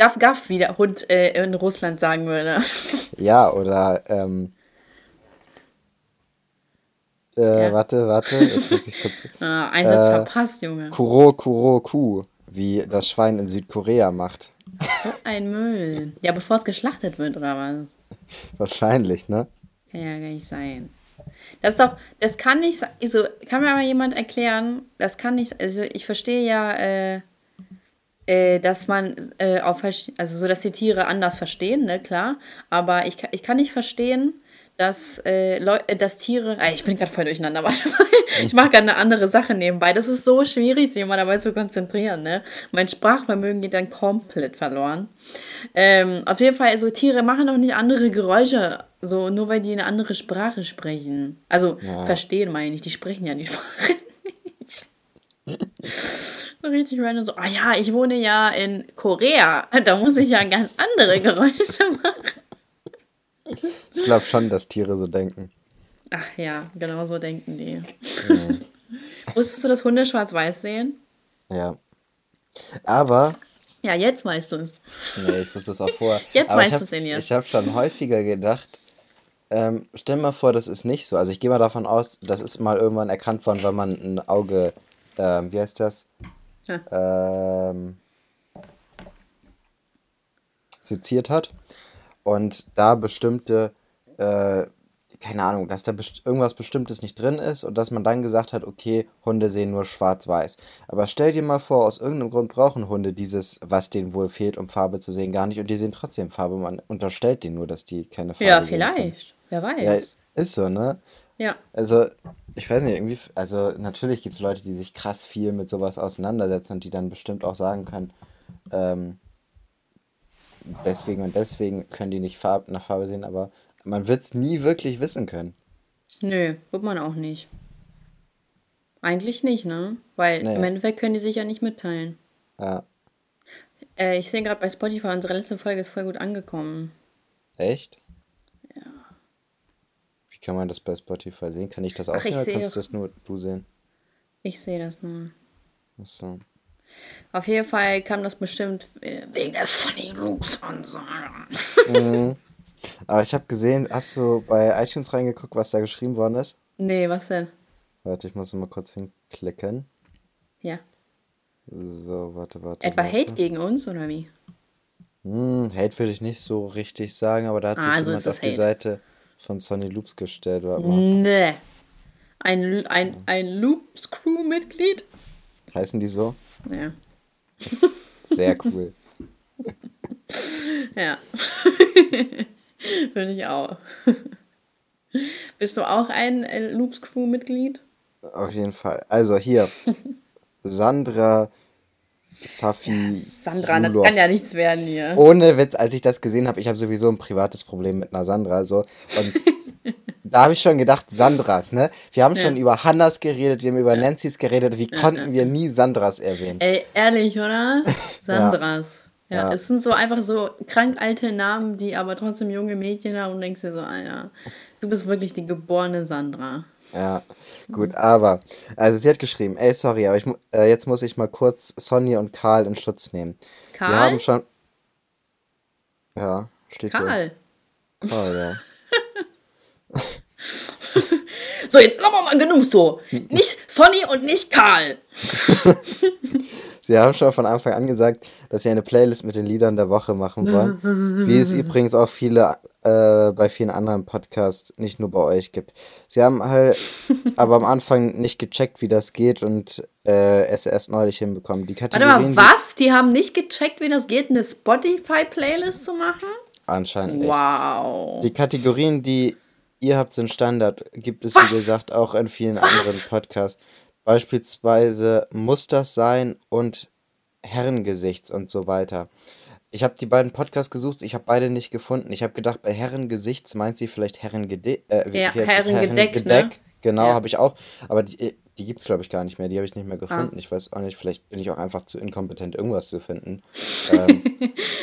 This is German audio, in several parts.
Gaff Gaff, wie der Hund äh, in Russland sagen würde. Ja, oder, ähm, äh, Ja. warte, warte, jetzt muss ich kurz. Ah, Einsatz Äh, verpasst, Junge. Kuro Kuro Ku, wie das Schwein in Südkorea macht. So ein Müll. Ja, bevor es geschlachtet wird, oder was? Wahrscheinlich, ne? Kann ja gar nicht sein. Das ist doch, das kann nicht sein. Also, kann mir mal jemand erklären, das kann nicht, also ich verstehe ja, äh, äh, dass man äh, auf, also so, dass die Tiere anders verstehen, ne, klar. Aber ich, kann- ich kann nicht verstehen, dass, äh, Leu äh, dass Tiere, ah, ich bin gerade voll durcheinander, warte mal. Ich mache gerade eine andere Sache nebenbei. Das ist so schwierig, sich immer dabei zu konzentrieren, ne. Mein Sprachvermögen geht dann komplett verloren. Ähm, auf jeden Fall, also Tiere machen doch nicht andere Geräusche, so nur weil die eine andere Sprache sprechen. Also Ja. verstehen meine ich, die sprechen ja die Sprache nicht. So richtig random so, ah ja, ich wohne ja in Korea, da muss ich ja ganz andere Geräusche machen. Ich glaube schon, dass Tiere so denken. Ach ja, genau so denken die. Wusstest du, dass Hunde schwarz-weiß sehen? Ja. Aber, Ja, jetzt weißt du es. nee, ich wusste es auch vorher. Jetzt Aber weißt ich hab- du's, Elias. Ich habe schon häufiger gedacht, ähm, stell mal vor, das ist nicht so. Also ich gehe mal davon aus, das ist mal irgendwann erkannt worden, weil man ein Auge, ähm, wie heißt das? Ja. Ähm, seziert hat. Und da bestimmte, äh, keine Ahnung, dass da best irgendwas Bestimmtes nicht drin ist und dass man dann gesagt hat, okay, Hunde sehen nur schwarz-weiß. Aber stell dir mal vor, aus irgendeinem Grund brauchen Hunde dieses, was denen wohl fehlt, um Farbe zu sehen, gar nicht und die sehen trotzdem Farbe. Man unterstellt denen nur, dass die keine Farbe Ja, sehen können. vielleicht. Wer weiß. Ja, ist so, ne? Ja. Also, ich weiß nicht, irgendwie, also natürlich gibt es Leute, die sich krass viel mit sowas auseinandersetzen und die dann bestimmt auch sagen können, ähm, deswegen und deswegen können die nicht Farb nach Farbe sehen, aber man wird es nie wirklich wissen können. Nö, wird man auch nicht. Eigentlich nicht, ne? Weil Nee. im Endeffekt können die sich ja nicht mitteilen. Ja, Äh, ich sehe gerade bei Spotify, unsere letzte Folge ist voll gut angekommen. echt? Wie kann man das bei Spotify sehen? Kann ich das auch Ach, sehen oder kannst du das nur du sehen? Ich sehe das nur. Achso. Auf jeden Fall kam das bestimmt äh, wegen der Sunny Loops Ansage. Aber ich habe gesehen, hast du bei iTunes reingeguckt, was da geschrieben worden ist? Nee, was denn? Warte, ich muss mal kurz hinklicken. Ja. So, warte, warte. Etwa warte. Hate gegen uns oder wie? Hm, Hate würde ich nicht so richtig sagen, aber da hat Ah, sich also jemand auf die Hate. Seite von Sonny Loops gestellt. Warte mal. Nee. Ein, ein, ein Loops Crew-Mitglied? Heißen die so? Ja. Sehr cool. Ja. Finde ich auch. Bist du auch ein äh, Loops Crew-Mitglied? Auf jeden Fall. Also hier. Sandra Safi. Sandra, das Lulov. kann ja nichts werden hier. Ohne Witz, als ich das gesehen habe, ich habe sowieso ein privates Problem mit einer Sandra. So. Und da habe ich schon gedacht, Sandras, ne? Wir haben schon über Hannas geredet, wir haben über Nancy's geredet. Wie konnten wir nie Sandras erwähnen? Ey, ehrlich, oder? Sandras. Ja. Ja. es sind so einfach so krank alte Namen, die aber trotzdem junge Mädchen haben und denkst dir so, Alter, du bist wirklich die geborene Sandra. Ja, gut, aber, also sie hat geschrieben, ey, sorry, aber ich, mu- äh, jetzt muss ich mal kurz Sonny und Karl in Schutz nehmen. Die Karl? haben schon. Ja, steht Karl. hier. Karl, ja. So, jetzt machen wir mal genug so. Nicht Sonny und nicht Karl. Sie haben schon von Anfang an gesagt, dass sie eine Playlist mit den Liedern der Woche machen wollen. wie es übrigens auch viele äh, bei vielen anderen Podcasts, nicht nur bei euch gibt. Sie haben halt aber am Anfang nicht gecheckt, wie das geht und äh, es erst neulich hinbekommen. Die Warte mal, was? Die haben nicht gecheckt, wie das geht, eine Spotify-Playlist zu machen? anscheinend nicht. Wow. Die Kategorien, die ihr habt, sind Standard. Gibt es, Was? wie gesagt, auch in vielen anderen Podcasts. Beispielsweise Muss das sein und Herrengesichts und so weiter. Ich habe die beiden Podcasts gesucht, ich habe beide nicht gefunden. Ich habe gedacht, bei Herrengesichts meint sie vielleicht Herrengede äh, wie- Ja, wie heißt das? Herrengedeck, ne? Herrengedeck. Genau, Ja. habe ich auch. Aber die, die gibt es, glaube ich, gar nicht mehr. Die habe ich nicht mehr gefunden. Ich weiß auch nicht, vielleicht bin ich auch einfach zu inkompetent, irgendwas zu finden. ähm,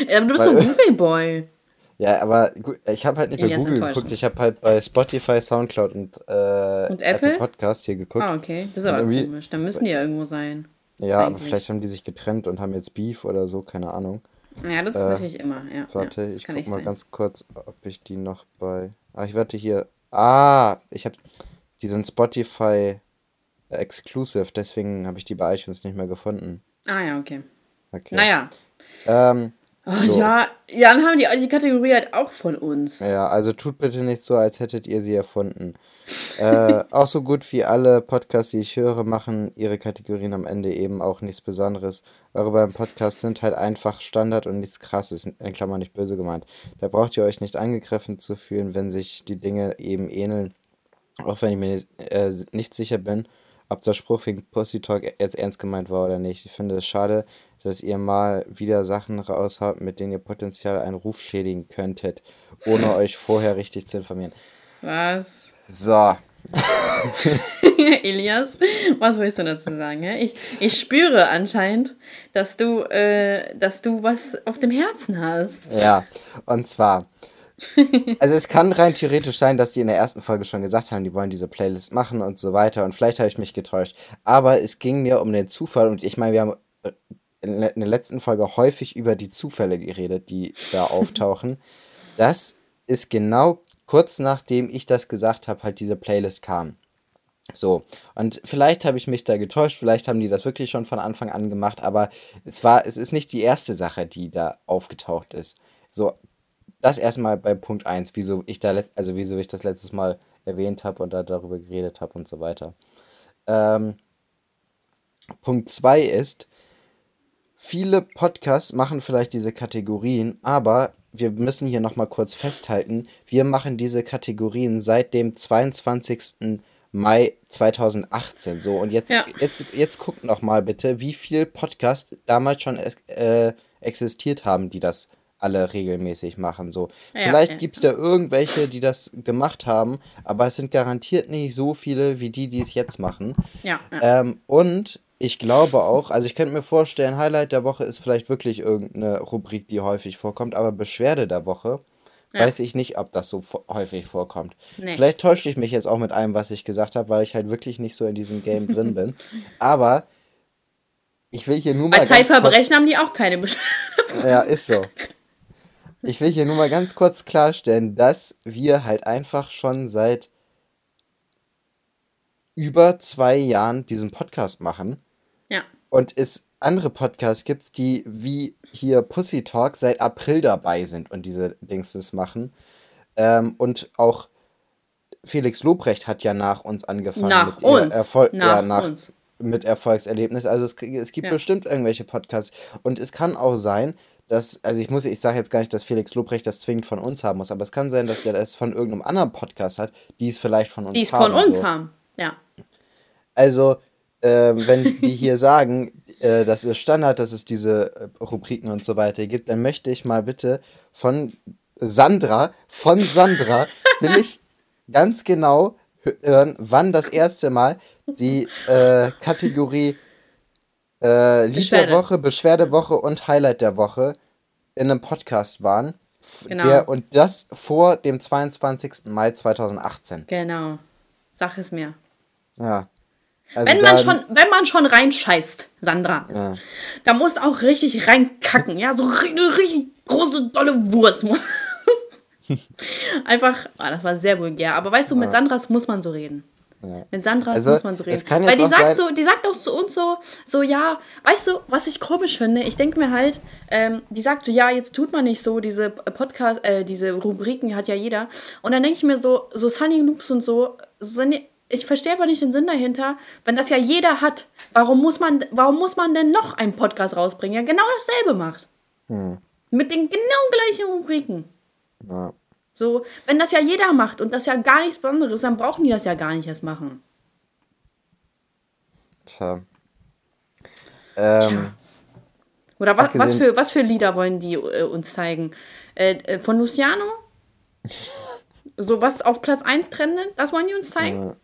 Ja, aber du bist so ein Google-Boy. Ja, aber ich habe halt nicht bei Google geguckt. Ich habe halt bei Spotify, Soundcloud und, äh, Und Apple? Podcast hier geguckt. Ah, okay. Das ist aber komisch. Dann müssen die ja irgendwo sein. ja, aber eigentlich. vielleicht haben die sich getrennt und haben jetzt Beef oder so, keine Ahnung. Ja, das ist Äh, natürlich immer. Ja, Warte, ja, ich guck mal sein. ganz kurz, ob ich die noch bei. Ah, ich warte hier. Ah, ich habe. Die sind Spotify Exclusive, deswegen habe ich die bei iTunes nicht mehr gefunden. Ah ja, okay. Okay. Naja. Ähm, Oh, So. Ja, ja, dann haben die die Kategorie halt auch von uns. ja, also tut bitte nicht so, als hättet ihr sie erfunden. äh, auch so gut wie alle Podcasts, die ich höre, machen ihre Kategorien am Ende eben auch nichts Besonderes. Eure beiden Podcasts sind halt einfach Standard und nichts krasses, in Klammern nicht böse gemeint. Da braucht ihr euch nicht angegriffen zu fühlen, wenn sich die Dinge eben ähneln. Auch wenn ich mir nicht, äh, nicht sicher bin, ob der Spruch wegen Pussy Talk jetzt ernst gemeint war oder nicht. Ich finde es schade, dass ihr mal wieder Sachen raushaut, mit denen ihr potenziell einen Ruf schädigen könntet, ohne euch vorher richtig zu informieren. Was? So, Elias, was willst du dazu sagen? hä? Ich, ich spüre anscheinend, dass du, äh, dass du was auf dem Herzen hast. ja, und zwar. Also es kann rein theoretisch sein, dass die in der ersten Folge schon gesagt haben, die wollen diese Playlist machen und so weiter und vielleicht habe ich mich getäuscht. Aber es ging mir um den Zufall und ich meine, wir haben äh, in der in der letzten Folge häufig über die Zufälle geredet, die da auftauchen. Das ist genau kurz nachdem ich das gesagt habe, halt diese Playlist kam. So, und vielleicht habe ich mich da getäuscht, vielleicht haben die das wirklich schon von Anfang an gemacht, aber es war, es ist nicht die erste Sache, die da aufgetaucht ist. So, das erstmal bei Punkt 1, wieso ich da, also wieso ich das letztes Mal erwähnt habe und da darüber geredet habe und so weiter. Ähm, Punkt 2 ist, viele Podcasts machen vielleicht diese Kategorien, aber wir müssen hier nochmal kurz festhalten, wir machen diese Kategorien seit dem 22. Mai 2018. So, und jetzt, Ja. jetzt, jetzt guckt nochmal bitte, wie viele Podcasts damals schon äh, existiert haben, die das alle regelmäßig machen. So, Ja, vielleicht ja. gibt es da irgendwelche, die das gemacht haben, aber es sind garantiert nicht so viele wie die, die es jetzt machen. Ja, ja. Ähm, und ich glaube auch, also ich könnte mir vorstellen, Highlight der Woche ist vielleicht wirklich irgendeine Rubrik, die häufig vorkommt, aber Beschwerde der Woche Ja. weiß ich nicht, ob das so häufig vorkommt. Nee. Vielleicht täusche ich mich jetzt auch mit allem, was ich gesagt habe, weil ich halt wirklich nicht so in diesem Game drin bin. Aber ich will hier nur mal Bei Zeitverbrechen haben die auch keine Beschwerde. ja, ist so. Ich will hier nur mal ganz kurz klarstellen, dass wir halt einfach schon seit über zwei Jahren diesen Podcast machen. Und es andere Podcasts gibt, die wie hier Pussy Talk seit April dabei sind und diese Dingsens machen. Ähm, und auch Felix Lobrecht hat ja nach uns angefangen Nach mit uns. Erfolg, Nach ja, nach, uns. mit Erfolgserlebnis. Also es, es gibt Ja. bestimmt irgendwelche Podcasts. Und es kann auch sein, dass, also ich muss, ich sage jetzt gar nicht, dass Felix Lobrecht das zwingend von uns haben muss, aber es kann sein, dass der das von irgendeinem anderen Podcast hat, die es vielleicht von uns Die es haben. von uns so. haben. Ja. Also, ähm, wenn die hier sagen, äh, das ist Standard, dass es diese äh, Rubriken und so weiter gibt, dann möchte ich mal bitte von Sandra, von Sandra, will ich ganz genau hören, wann das erste Mal die äh, Kategorie äh, Lied Beschwerde. der Woche, Beschwerdewoche und Highlight der Woche in einem Podcast waren. Genau. Der, und das vor dem 22. Mai 2018. Genau. Sag es mir. Ja. Also Wenn man, schon, wenn man schon reinscheißt, Sandra, Ja. da muss auch richtig reinkacken, ja? So richtig, richtig große, dolle Wurst muss. Einfach, ah, das war sehr vulgär. Aber weißt du, mit Sandras muss man so reden. Mit Sandras Also, muss man so reden. Weil die sagt, so, die sagt auch zu uns so, so, ja, weißt du, was ich komisch finde? Ich denke mir halt, ähm, die sagt so, ja, jetzt tut man nicht so, diese Podcast, äh, diese Rubriken hat ja jeder. Und dann denke ich mir so, so Sunny Loops und so, so ich verstehe einfach nicht den Sinn dahinter, wenn das ja jeder hat, warum muss man, warum muss man denn noch einen Podcast rausbringen, der genau dasselbe macht? Mit den genau gleichen Rubriken. Hm. Ja. So, wenn das ja jeder macht und das ja gar nichts Besonderes ist, dann brauchen die das ja gar nicht erst machen. Tja. Ähm, Oder was, was, für, was für Lieder wollen die äh, uns zeigen? Äh, äh, von Luciano? so was auf Platz 1 trendet? Das wollen die uns zeigen?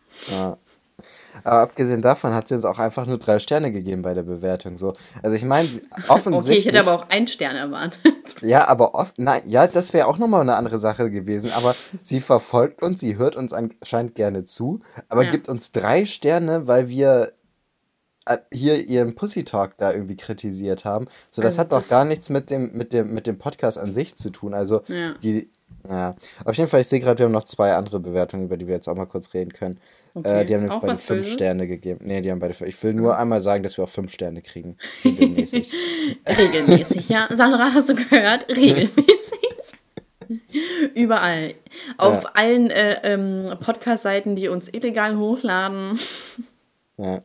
aber abgesehen davon hat sie uns auch einfach nur drei Sterne gegeben bei der Bewertung. So. Also ich meine, Okay, offensichtlich. ich hätte aber auch einen Stern erwartet. Ja, aber oft, nein, ja, das wäre auch nochmal eine andere Sache gewesen. Aber sie verfolgt uns, sie hört uns anscheinend gerne zu, aber Ja. gibt uns drei Sterne, weil wir äh, hier ihren Pussy Talk da irgendwie kritisiert haben. So, das Also hat doch das- gar nichts mit dem, mit dem, mit dem Podcast an sich zu tun. Also, Ja. die, ja. Auf jeden Fall, ich sehe gerade, wir haben noch zwei andere Bewertungen, über die wir jetzt auch mal kurz reden können. Okay. Äh, die haben nämlich beide fünf Böses? Sterne gegeben. Nee, die haben beide fünf. Ich will nur einmal sagen, dass wir auch fünf Sterne kriegen. Regelmäßig. Regelmäßig, ja. Sandra, hast du gehört? Regelmäßig. Überall. Auf Ja. allen äh, ähm, Podcast-Seiten, die uns illegal hochladen. Ja.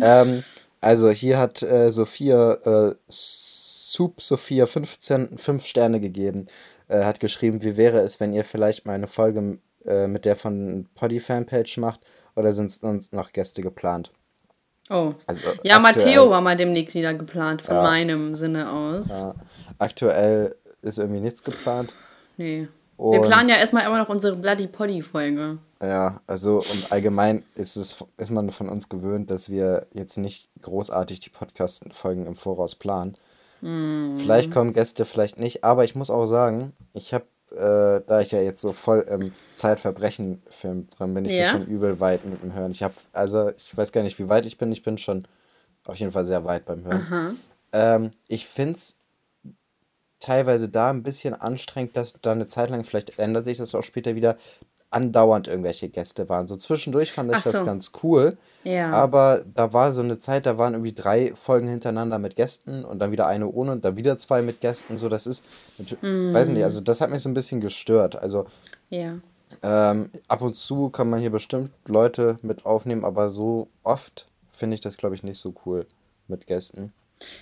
Ähm, also hier hat äh, Sophia, äh, Soup Sophia 15 fünf Sterne gegeben. Äh, hat geschrieben, wie wäre es, wenn ihr vielleicht mal eine Folge äh, mit der von Poddy Fanpage macht oder sind sonst noch Gäste geplant? Oh. Also Ja, aktuell- Matteo war mal demnächst wieder geplant, von Ja. meinem Sinne aus. Ja, aktuell ist irgendwie nichts geplant. Nee. Wir Und- planen ja erstmal immer noch unsere Bloody Poddy-Folge. Ja, also und allgemein ist es ist man von uns gewöhnt, dass wir jetzt nicht großartig die Podcast-Folgen im Voraus planen. Vielleicht kommen Gäste, vielleicht nicht, aber ich muss auch sagen, ich habe, äh, da ich ja jetzt so voll im Zeitverbrechen-Film drin bin, ich Ja. bin schon übel weit mit dem Hören. Ich habe, also ich weiß gar nicht, wie weit ich bin, ich bin schon auf jeden Fall sehr weit beim Hören. Ähm, ich finde es teilweise da ein bisschen anstrengend, dass da eine Zeit lang, vielleicht ändert sich das auch später wieder, andauernd irgendwelche Gäste waren. So zwischendurch fand ich Ach das so. ganz cool. Ja. Aber da war so eine Zeit, da waren irgendwie drei Folgen hintereinander mit Gästen und dann wieder eine ohne und dann wieder zwei mit Gästen. So, das ist, natür- weiß nicht, also das hat mich so ein bisschen gestört. Also Ja. ähm, ab und zu kann man hier bestimmt Leute mit aufnehmen, aber so oft finde ich das, glaube ich, nicht so cool mit Gästen.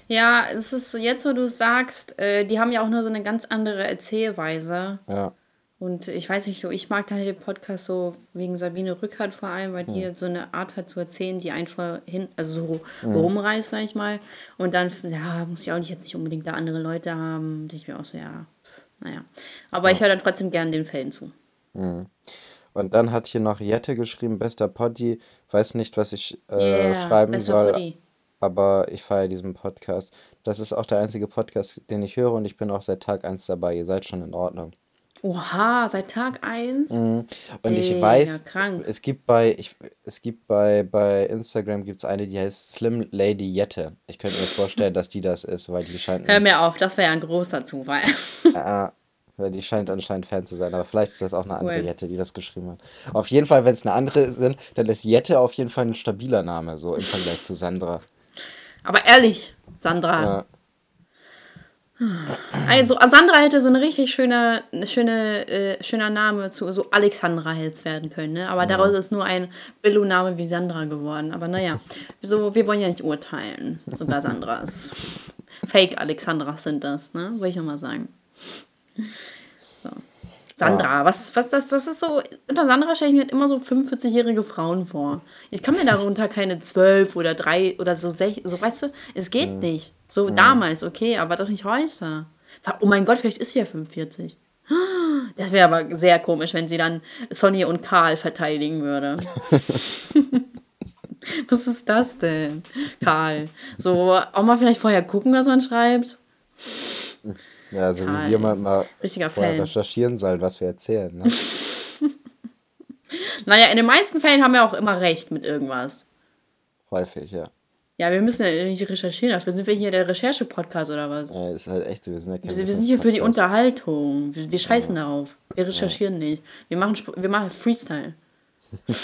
Ja, es ist so, jetzt, wo du es sagst, äh, die haben ja auch nur so eine ganz andere Erzählweise. Ja. Und ich weiß nicht so, ich mag halt den Podcast so wegen Sabine Rückert vor allem, weil die so eine Art hat zu erzählen, die einfach hin, also so rumreißt, sag ich mal. Und dann, ja, muss ich auch nicht jetzt nicht unbedingt da andere Leute haben. Und ich mir auch so, ja, naja. Aber ich höre dann trotzdem gern den Fällen zu. Und dann hat hier noch Jette geschrieben, bester Poddy, weiß nicht, was ich äh, Yeah, schreiben bester soll, Poddy. aber ich feiere diesen Podcast. Das ist auch der einzige Podcast, den ich höre und ich bin auch seit Tag 1 dabei. Ihr seid schon in Ordnung. Oha, seit Tag 1? Und ich Digga, weiß, krank. es gibt bei, ich, es gibt bei, bei Instagram gibt's eine, die heißt Slim Lady Jette. Ich könnte mir vorstellen, dass die das ist, weil die scheint, Hör mir auf, das wäre ja ein großer Zufall. äh, weil die scheint anscheinend Fan zu sein, aber vielleicht ist das auch eine andere Cool. Jette, die das geschrieben hat. Auf jeden Fall, wenn es eine andere sind, dann ist Jette auf jeden Fall ein stabiler Name, so im Vergleich zu Sandra. Aber ehrlich, Sandra. Ja. Also, Sandra hätte so eine richtig schöne, schöne, äh, schöner Name zu so Alexandra es werden können, ne? Aber daraus ist nur ein Billo-Name wie Sandra geworden. Aber naja, so, wir wollen ja nicht urteilen unter Sandras. Fake Alexandras sind das, ne? Wollte ich nochmal sagen. So. Sandra, was, was das, das ist so, unter Sandra stelle ich mir halt immer so 45-jährige Frauen vor. Ich kann mir darunter keine 12 oder 3 oder so, so weißt du, es geht nicht. So damals, okay, aber doch nicht heute. Oh mein Gott, vielleicht ist sie ja 45. Das wäre aber sehr komisch, wenn sie dann Sonny und Karl verteidigen würde. was ist das denn, Karl? So, auch mal vielleicht vorher gucken, was man schreibt. Ja, also Total. wie wir mal, mal Richtiger vorher Fan. recherchieren sollen, was wir erzählen. Ne? Naja, in den meisten Fällen haben wir auch immer recht mit irgendwas. Häufig, ja. Ja, wir müssen ja nicht recherchieren. Dafür sind wir hier der Recherche-Podcast oder was? ja. Ist halt echt so, wir sind ja kein Wir, wir sind hier für die. Unterhaltung. Wir, wir scheißen darauf. Wir recherchieren nicht. Wir machen, wir machen Freestyle.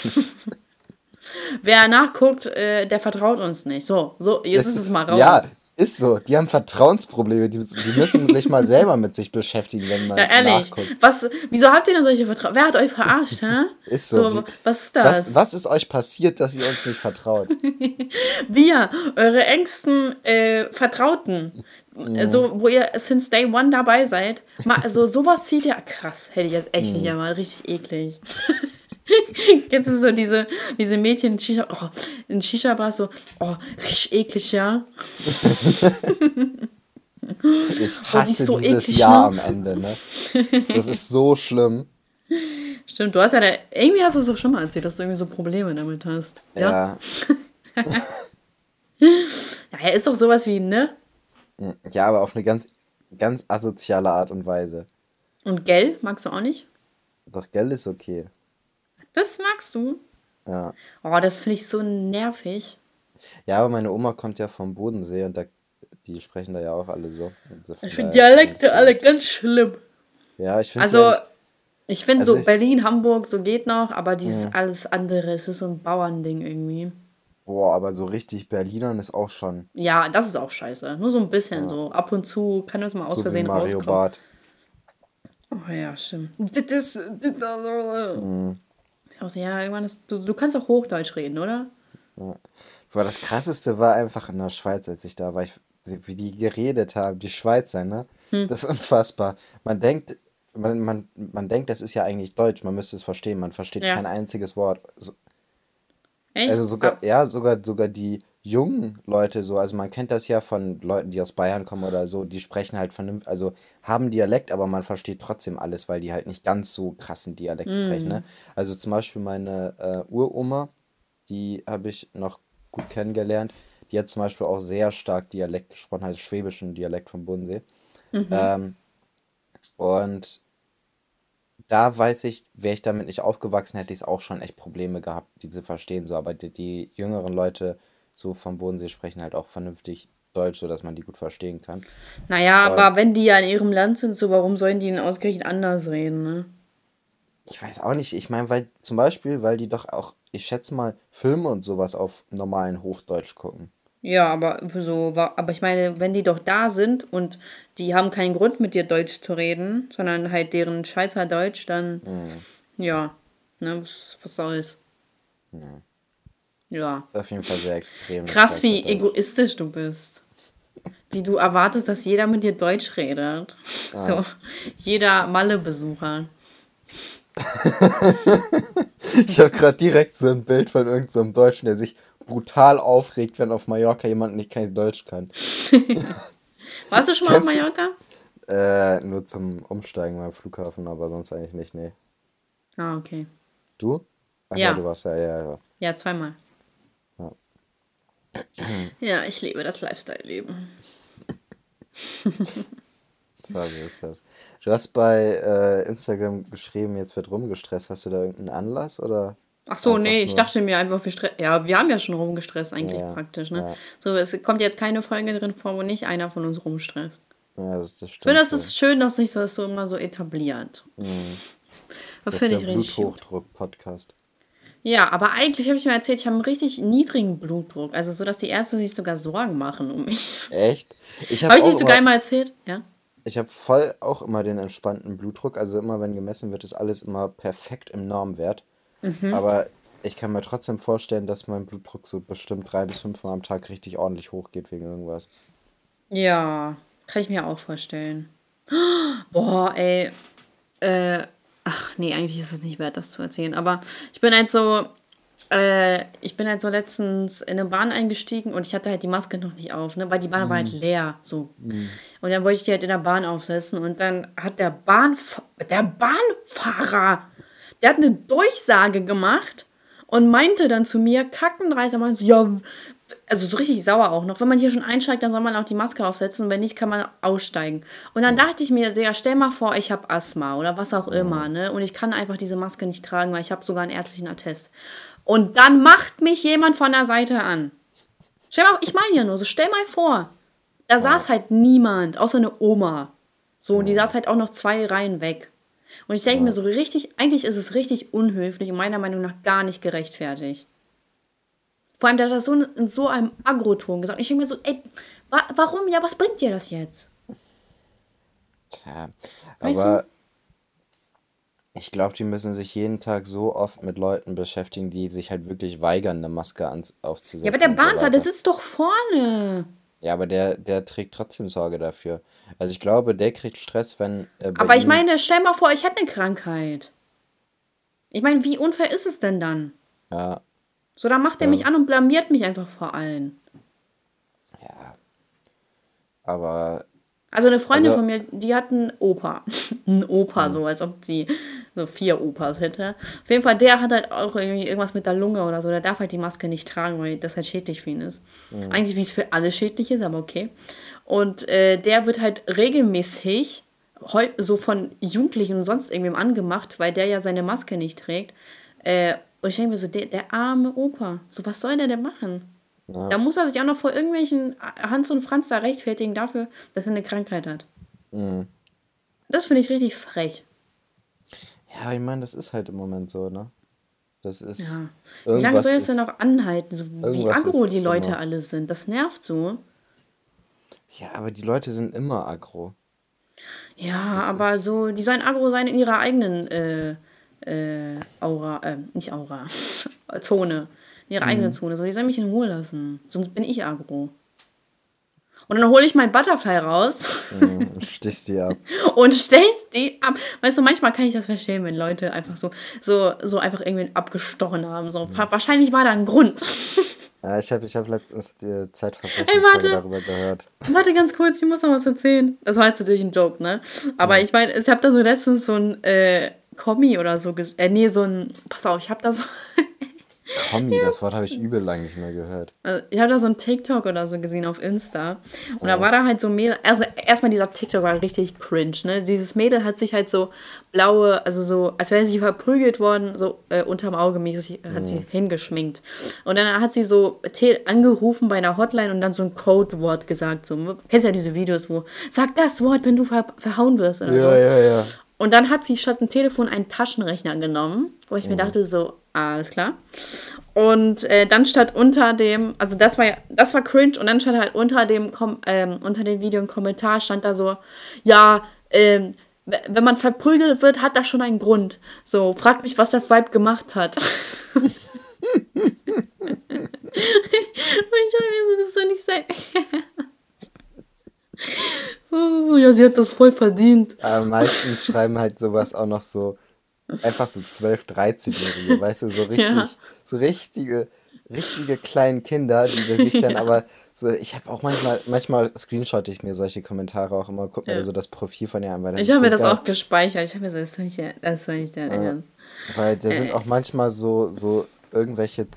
Wer nachguckt, äh, der vertraut uns nicht. So, so, jetzt ist es mal raus. Ja, ist so. Die haben Vertrauensprobleme. Die, die müssen sich mal selber mit sich beschäftigen, wenn man Ja, ehrlich. nachguckt. Was, wieso habt ihr denn solche Vertrauen? Wer hat euch verarscht, hä? Ist so. so Wie- was ist das? Was, was ist euch passiert, dass ihr uns nicht vertraut? Wir, eure engsten äh, Vertrauten, äh, so, wo ihr since day one dabei seid, mal, also sowas zieht ja krass, hätte ich jetzt echt nicht erwartet, richtig eklig. Jetzt ist so diese, diese Mädchen in Shisha, oh, in Shisha-Bar so, oh, richtig eklig, ja. Ich die hasse ist so dieses eklig, Jahr ne? am Ende, ne? Das ist so schlimm. Stimmt, du hast ja da, irgendwie hast du es doch schon mal erzählt, dass du irgendwie so Probleme damit hast. Ja. Ja. Ja, ja ist doch sowas wie, ne? Ja, aber auf eine ganz, ganz asoziale Art und Weise. Und Gell, magst du auch nicht? Doch Geld ist okay. Das magst du? Ja. Oh, das finde ich so nervig. Ja, aber meine Oma kommt ja vom Bodensee und da, die sprechen da ja auch alle so. Ich finde Dialekte alle ganz schlimm. Ja, ich finde Also, ich finde also so ich, Berlin, Hamburg, so geht noch, aber dieses ja. alles andere, es ist so ein Bauernding irgendwie. Boah, aber so richtig Berlinern ist auch schon. Ja, das ist auch scheiße. Nur so ein bisschen ja. so. Ab und zu kann das mal aus so Versehen Mario rauskommen. Bart. Oh ja, stimmt. Das, das, das, mhm. Ja, irgendwann ist, du, du kannst auch Hochdeutsch reden, oder? Ja. Boah, das krasseste war einfach in der Schweiz, als ich da war. Ich, wie die geredet haben, die Schweizer, ne? Hm. Das ist unfassbar. Man denkt, man, man, man denkt, das ist ja eigentlich Deutsch, man müsste es verstehen. Man versteht ja. kein einziges Wort. So, Echt? Also sogar, ja. ja, sogar, sogar die jungen Leute so, also man kennt das ja von Leuten, die aus Bayern kommen oder so, die sprechen halt vernünftig, also haben Dialekt, aber man versteht trotzdem alles, weil die halt nicht ganz so krassen Dialekt mm. sprechen, ne? Also zum Beispiel meine äh, Uroma, die habe ich noch gut kennengelernt, die hat zum Beispiel auch sehr stark Dialekt gesprochen, also schwäbischen Dialekt vom Bodensee. Mhm. Ähm, und da weiß ich, wäre ich damit nicht aufgewachsen, hätte ich es auch schon echt Probleme gehabt, die zu verstehen. So, aber die, die jüngeren Leute so vom Bodensee sprechen halt auch vernünftig Deutsch, sodass man die gut verstehen kann. Naja, aber, aber wenn die ja in ihrem Land sind, so warum sollen die denn ausgerechnet anders reden, ne? Ich weiß auch nicht. Ich meine, weil zum Beispiel, weil die doch auch, ich schätze mal, Filme und sowas auf normalen Hochdeutsch gucken. Ja, aber so, aber ich meine, wenn die doch da sind und die haben keinen Grund mit dir Deutsch zu reden, sondern halt deren Schweizerdeutsch, dann mhm. ja, ne, was, was soll's. Ja. Ja. ist auf jeden Fall sehr extrem. Krass, wie egoistisch du bist. Wie du erwartest, dass jeder mit dir Deutsch redet. Ah. So, jeder Malle-Besucher. ich habe gerade direkt so ein Bild von irgendeinem so Deutschen, der sich brutal aufregt, wenn auf Mallorca jemand nicht kein Deutsch kann. Warst du schon mal auf Mallorca? Äh, nur zum Umsteigen beim Flughafen, aber sonst eigentlich nicht, nee. Ah, okay. Du? Ach ja. ja, du warst ja, ja, ja. Ja, zweimal. Ja, ich liebe das Lifestyle-Leben. so ist das. Du hast bei äh, Instagram geschrieben, jetzt wird rumgestresst. Hast du da irgendeinen Anlass oder? Ach so, nee, ich dachte mir einfach, wir Stress. Ja, wir haben ja schon rumgestresst eigentlich ja, praktisch, ne? Ja. So, es kommt jetzt keine Folge drin vor, wo nicht einer von uns rumstresst. Ja, das, das stimmt. Ich finde, das ist schön, dass sich das so immer so etabliert. Mhm. Das, das ist der Bluthochdruck-Podcast. Ja, aber eigentlich habe ich mir erzählt, ich habe einen richtig niedrigen Blutdruck. Also so, dass die Ärzte sich sogar Sorgen machen um mich. Echt? Ich habe hab ich nicht sogar einmal erzählt? Ja. Ich habe voll auch immer den entspannten Blutdruck. Also immer, wenn gemessen wird, ist alles immer perfekt im Normwert. Mhm. Aber ich kann mir trotzdem vorstellen, dass mein Blutdruck so bestimmt drei bis fünf Mal am Tag richtig ordentlich hochgeht wegen irgendwas. Ja, kann ich mir auch vorstellen. Boah, ey. Äh, ach nee, eigentlich ist es nicht wert, das zu erzählen. Aber ich bin halt so, äh, ich bin halt so letztens in eine Bahn eingestiegen und ich hatte halt die Maske noch nicht auf, ne? Weil die Bahn mm. war halt mhm. leer. So. Mm. Und dann wollte ich die halt in der Bahn aufsetzen und dann hat der Bahnf der Bahnfahrer der hat eine Durchsage gemacht und meinte dann zu mir, kackenreißer, meinte, ja, also so richtig sauer auch noch. Wenn man hier schon einsteigt, dann soll man auch die Maske aufsetzen. Wenn nicht, kann man aussteigen. Und dann dachte ich mir, ja, stell mal vor, ich habe Asthma oder was auch immer, ne? Und ich kann einfach diese Maske nicht tragen, weil ich habe sogar einen ärztlichen Attest. Und dann macht mich jemand von der Seite an. Stell mal, ich meine ja nur, so stell mal vor, da saß halt niemand, außer eine Oma. So, und die saß halt auch noch zwei Reihen weg. Und ich denke mir so richtig, eigentlich ist es richtig unhöflich und meiner Meinung nach gar nicht gerechtfertigt. Vor allem, der hat das so in so einem Agroton gesagt. Und ich denke mir so, ey, wa warum? Ja, was bringt dir das jetzt? Tja, weißt aber du? ich glaube, die müssen sich jeden Tag so oft mit Leuten beschäftigen, die sich halt wirklich weigern, eine Maske aufzusetzen. Ja, aber der Bahnfahrer, so das sitzt doch vorne. Ja, aber der, der trägt trotzdem Sorge dafür. Also ich glaube, der kriegt Stress, wenn. Äh, aber ich meine, stell mal vor, ich hätte eine Krankheit. Ich meine, wie unfair ist es denn dann? Ja. So, dann macht er ja. mich an und blamiert mich einfach vor allen. Ja. Aber also eine Freundin also, von mir, die hat einen Opa. einen Opa, mhm. so als ob sie so vier Opas hätte. Auf jeden Fall, der hat halt auch irgendwie irgendwas mit der Lunge oder so. Der darf halt die Maske nicht tragen, weil das halt schädlich für ihn ist. Mhm. Eigentlich wie es für alle schädlich ist, aber okay. Und äh, der wird halt regelmäßig so von Jugendlichen und sonst irgendwem angemacht, weil der ja seine Maske nicht trägt. Äh, und ich denke mir so, der, der arme Opa, so was soll der denn machen? Ja. Da muss er sich auch noch vor irgendwelchen Hans und Franz da rechtfertigen dafür, dass er eine Krankheit hat. Mhm. Das finde ich richtig frech. Ja, ich meine, das ist halt im Moment so, ne? Das ist. Ja. Wie lange soll es denn noch anhalten? So, wie aggro die Leute immer. alle sind. Das nervt so. Ja, aber die Leute sind immer aggro. Ja, das aber so, die sollen aggro sein in ihrer eigenen äh, äh, Aura, äh, nicht Aura, Zone. In ihrer mhm. eigenen Zone. So, die sollen mich in Ruhe lassen. Sonst bin ich aggro. Und dann hole ich mein Butterfly raus. Mhm, stichst die ab. und stellst die ab. Weißt du, manchmal kann ich das verstehen, wenn Leute einfach so, so, so einfach irgendwie abgestochen haben. So, mhm. Wahrscheinlich war da ein Grund. Ja, ich habe ich hab letztens die Zeitverbrechen darüber gehört. Warte ganz kurz, ich muss noch was erzählen. Das war jetzt natürlich ein Joke, ne? Aber mhm. ich meine, ich habe da so letztens so ein äh, Kommi oder so gesehen. Äh, nee, so ein. Pass auf, ich habe da so. Kommi, das Wort habe ich übel lang nicht mehr gehört. Also ich habe da so ein TikTok oder so gesehen auf Insta. Und ja. da war da halt so Mädel. Also erstmal dieser TikTok war richtig cringe, ne? Dieses Mädel hat sich halt so blaue, also so, als wäre sie verprügelt worden, so äh, unterm Auge mäßig, hat mhm. sie hingeschminkt. Und dann hat sie so angerufen bei einer Hotline und dann so ein Codewort gesagt. So, kennst ja diese Videos, wo sag das Wort, wenn du ver verhauen wirst oder ja, so. Ja, ja, ja. Und dann hat sie statt ein Telefon einen Taschenrechner genommen, wo ich mhm. mir dachte so, alles klar. Und äh, dann stand unter dem, also das war ja, das war cringe und dann stand halt unter dem, ähm, unter dem Video ein Kommentar, stand da so, ja, ähm, wenn man verprügelt wird, hat das schon einen Grund. So, fragt mich, was das Weib gemacht hat. ich habe mir so, das soll nicht sein. So, ja, sie hat das voll verdient. Aber meistens schreiben halt sowas auch noch so, einfach so 12, 13-Jährige, weißt du, so richtig, ja. so richtige, richtige kleinen Kinder, die sich dann ja. aber so, ich habe auch manchmal, manchmal screenshotte ich mir solche Kommentare auch immer, guck mir ja. so das Profil von ihr an, weil das Ich habe mir das auch gespeichert, ich habe mir so, das soll ich, das soll ich der Ernst. Weil da sind auch manchmal so, so irgendwelche,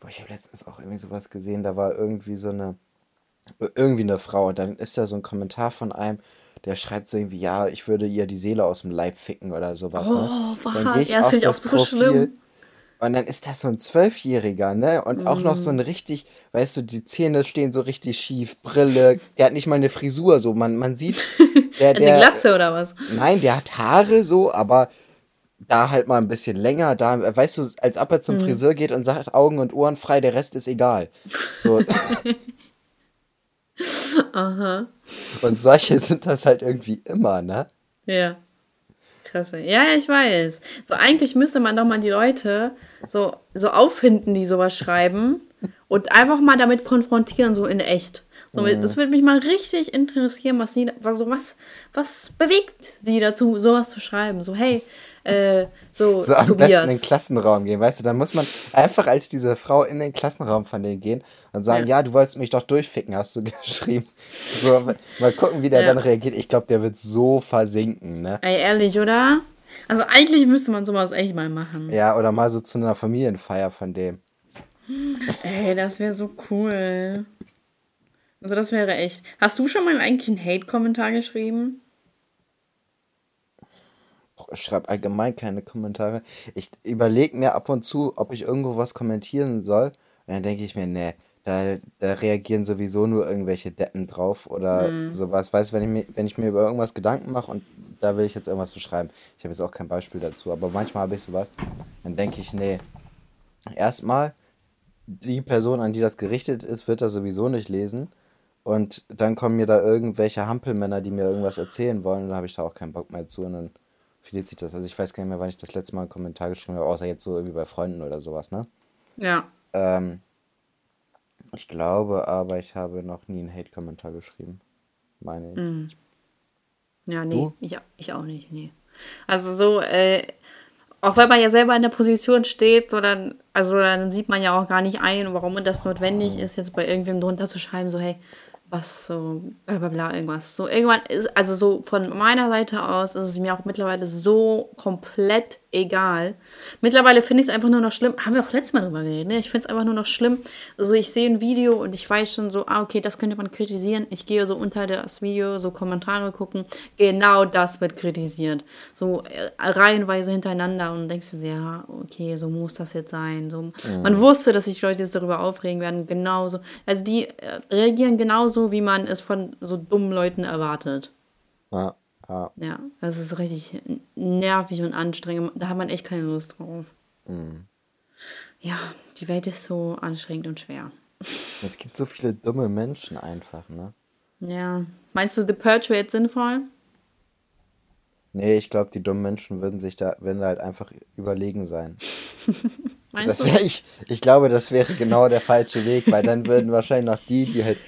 boah, ich habe letztens auch irgendwie sowas gesehen, da war irgendwie so eine, irgendwie eine Frau und dann ist da so ein Kommentar von einem, der schreibt so irgendwie, ja, ich würde ihr die Seele aus dem Leib ficken oder sowas. Ne? Oh, ne? Dann gehe ich ja, auf das so Profil schlimm. und dann ist das so ein Zwölfjähriger, ne? Und mm. auch noch so ein richtig, weißt du, die Zähne stehen so richtig schief, Brille, der hat nicht mal eine Frisur, so, man, man sieht. Der, der, eine Glatze oder was? Nein, der hat Haare so, aber da halt mal ein bisschen länger, da, weißt du, als ob er zum mm. Friseur geht und sagt Augen und Ohren frei, der Rest ist egal. So. Aha. Und solche sind das halt irgendwie immer, ne? Ja. Krasse. Ja, ich weiß. So, eigentlich müsste man doch mal die Leute so, so auffinden, die sowas schreiben und einfach mal damit konfrontieren, so in echt. So, mhm. Das würde mich mal richtig interessieren, was sie, was, was, was bewegt sie dazu, sowas zu schreiben. So, hey, äh, so, so am Tobias. besten in den Klassenraum gehen, weißt du, dann muss man einfach als diese Frau in den Klassenraum von denen gehen und sagen, ja, ja du wolltest mich doch durchficken, hast du geschrieben. So, mal gucken, wie der ja. dann reagiert. Ich glaube, der wird so versinken, ne? Ey, ehrlich, oder? Also eigentlich müsste man sowas echt mal machen. Ja, oder mal so zu einer Familienfeier von dem. Ey, das wäre so cool. Also das wäre echt. Hast du schon mal eigentlich einen Hate-Kommentar geschrieben? Schreibe allgemein keine Kommentare. Ich überlege mir ab und zu, ob ich irgendwo was kommentieren soll. Und dann denke ich mir, nee, da, da reagieren sowieso nur irgendwelche Deppen drauf oder mhm. sowas. Weißt du, wenn ich, mir, wenn ich mir über irgendwas Gedanken mache und da will ich jetzt irgendwas zu schreiben. Ich habe jetzt auch kein Beispiel dazu, aber manchmal habe ich sowas. Dann denke ich, nee, erstmal, die Person, an die das gerichtet ist, wird das sowieso nicht lesen. Und dann kommen mir da irgendwelche Hampelmänner, die mir irgendwas erzählen wollen, und dann habe ich da auch keinen Bock mehr zu. Und dann verliert sich das. Also ich weiß gar nicht mehr, wann ich das letzte Mal einen Kommentar geschrieben habe, außer jetzt so irgendwie bei Freunden oder sowas, ne? Ja. Ähm, ich glaube aber, ich habe noch nie einen Hate-Kommentar geschrieben. Meine ich. Mm. Ja, nee, ich, ich auch nicht, nee. Also so, äh, auch wenn man ja selber in der Position steht, so dann, also dann sieht man ja auch gar nicht ein, warum das notwendig ist, jetzt bei irgendwem drunter zu schreiben, so, hey, was so, bla bla bla, irgendwas. So irgendwann ist, also so von meiner Seite aus ist es mir auch mittlerweile so komplett egal. Mittlerweile finde ich es einfach nur noch schlimm. Haben wir auch letztes Mal drüber geredet, ne? Ich finde es einfach nur noch schlimm. Also ich sehe ein Video und ich weiß schon so, ah, okay, das könnte man kritisieren. Ich gehe so unter das Video, so Kommentare gucken. Genau das wird kritisiert. So äh, reihenweise hintereinander und denkst du dir, ja, okay, so muss das jetzt sein. So, mhm. Man wusste, dass sich Leute jetzt darüber aufregen werden. Genauso. Also die äh, reagieren genauso, wie man es von so dummen Leuten erwartet. Ja. Ja. ja, das ist richtig nervig und anstrengend. Da hat man echt keine Lust drauf. Mhm. Ja, die Welt ist so anstrengend und schwer. Es gibt so viele dumme Menschen einfach, ne? Ja. Meinst du The Purge wäre jetzt sinnvoll? Nee, ich glaube, die dummen Menschen würden sich da, würden da halt einfach überlegen sein. Meinst das wär, ich, ich glaube, das wäre genau der falsche Weg, weil dann würden wahrscheinlich noch die, die halt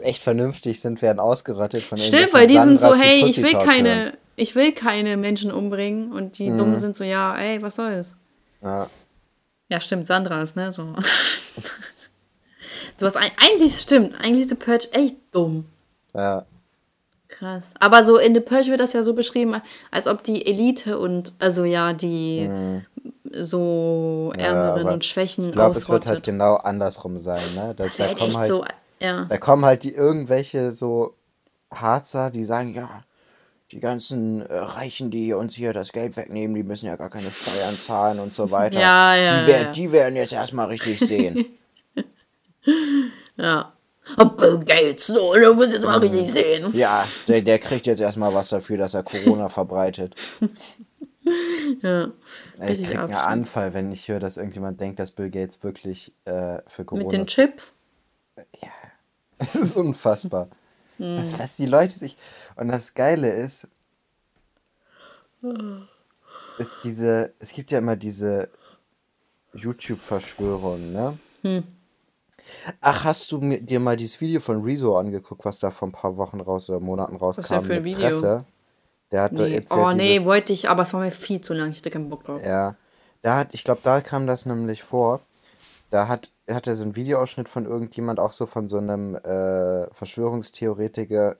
echt vernünftig sind, werden ausgerottet von Stimmt, weil die sind so, hey, ich will keine, ich will keine Menschen umbringen und die mhm. Dummen sind so, ja, ey, was soll's? Ja. Ja, stimmt, Sandras, ne? So. du hast ein, eigentlich stimmt, eigentlich ist The Purge echt dumm. Ja. Krass. Aber so in The Purge wird das ja so beschrieben, als ob die Elite und, also ja, die mhm. so Ärmeren ja, und Schwächen Ich glaube, es wird halt genau andersrum sein, ne? Das, das da kommen halt, so ja. Da kommen halt die irgendwelche so Harzer, die sagen, ja, die ganzen äh, Reichen, die uns hier das Geld wegnehmen, die müssen ja gar keine Steuern zahlen und so weiter. Ja, ja. Die, wer ja. die werden jetzt erstmal richtig sehen. ja. Bill Gates, so, du musst jetzt mal richtig sehen. Ja, der, der kriegt jetzt erstmal was dafür, dass er Corona verbreitet. Ja. Ich krieg einen Anfall, wenn ich höre, dass irgendjemand denkt, dass Bill Gates wirklich äh, für Corona. Mit den Chips? Das ist unfassbar. Hm. Was, was die Leute sich. Und das Geile ist, ist diese. Es gibt ja immer diese YouTube-Verschwörungen, ne? Hm. Ach, hast du mir, dir mal dieses Video von Rezo angeguckt, was da vor ein paar Wochen raus oder Monaten rauskam? Was ist für ein Video? Presse? Der hat nee. erzählt, oh nee, wollte ich, aber es war mir viel zu lang. Ich hatte keinen Bock drauf. Ja. Da hat, ich glaube, da kam das nämlich vor. Da hat hat er so einen Videoausschnitt von irgendjemand, auch so von so einem äh, Verschwörungstheoretiker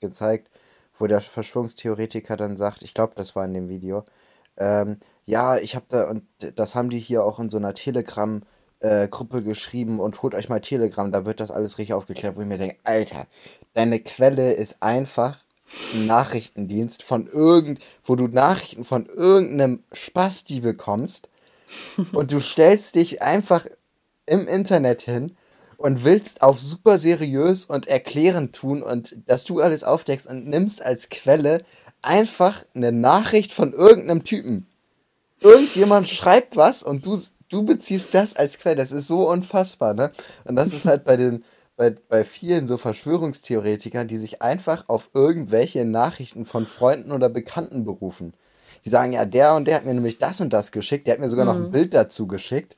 gezeigt, wo der Verschwörungstheoretiker dann sagt, ich glaube, das war in dem Video, ähm, ja, ich habe da, und das haben die hier auch in so einer Telegram- äh, Gruppe geschrieben und holt euch mal Telegram, da wird das alles richtig aufgeklärt, wo ich mir denke, Alter, deine Quelle ist einfach ein Nachrichtendienst von irgend, wo du Nachrichten von irgendeinem Spasti bekommst und du stellst dich einfach im Internet hin und willst auf super seriös und erklärend tun und dass du alles aufdeckst und nimmst als Quelle einfach eine Nachricht von irgendeinem Typen. Irgendjemand schreibt was und du, du beziehst das als Quelle. Das ist so unfassbar, ne? Und das ist halt bei den, bei, bei vielen so Verschwörungstheoretikern, die sich einfach auf irgendwelche Nachrichten von Freunden oder Bekannten berufen. Die sagen, ja, der und der hat mir nämlich das und das geschickt, der hat mir sogar mhm. noch ein mhm. Bild dazu geschickt.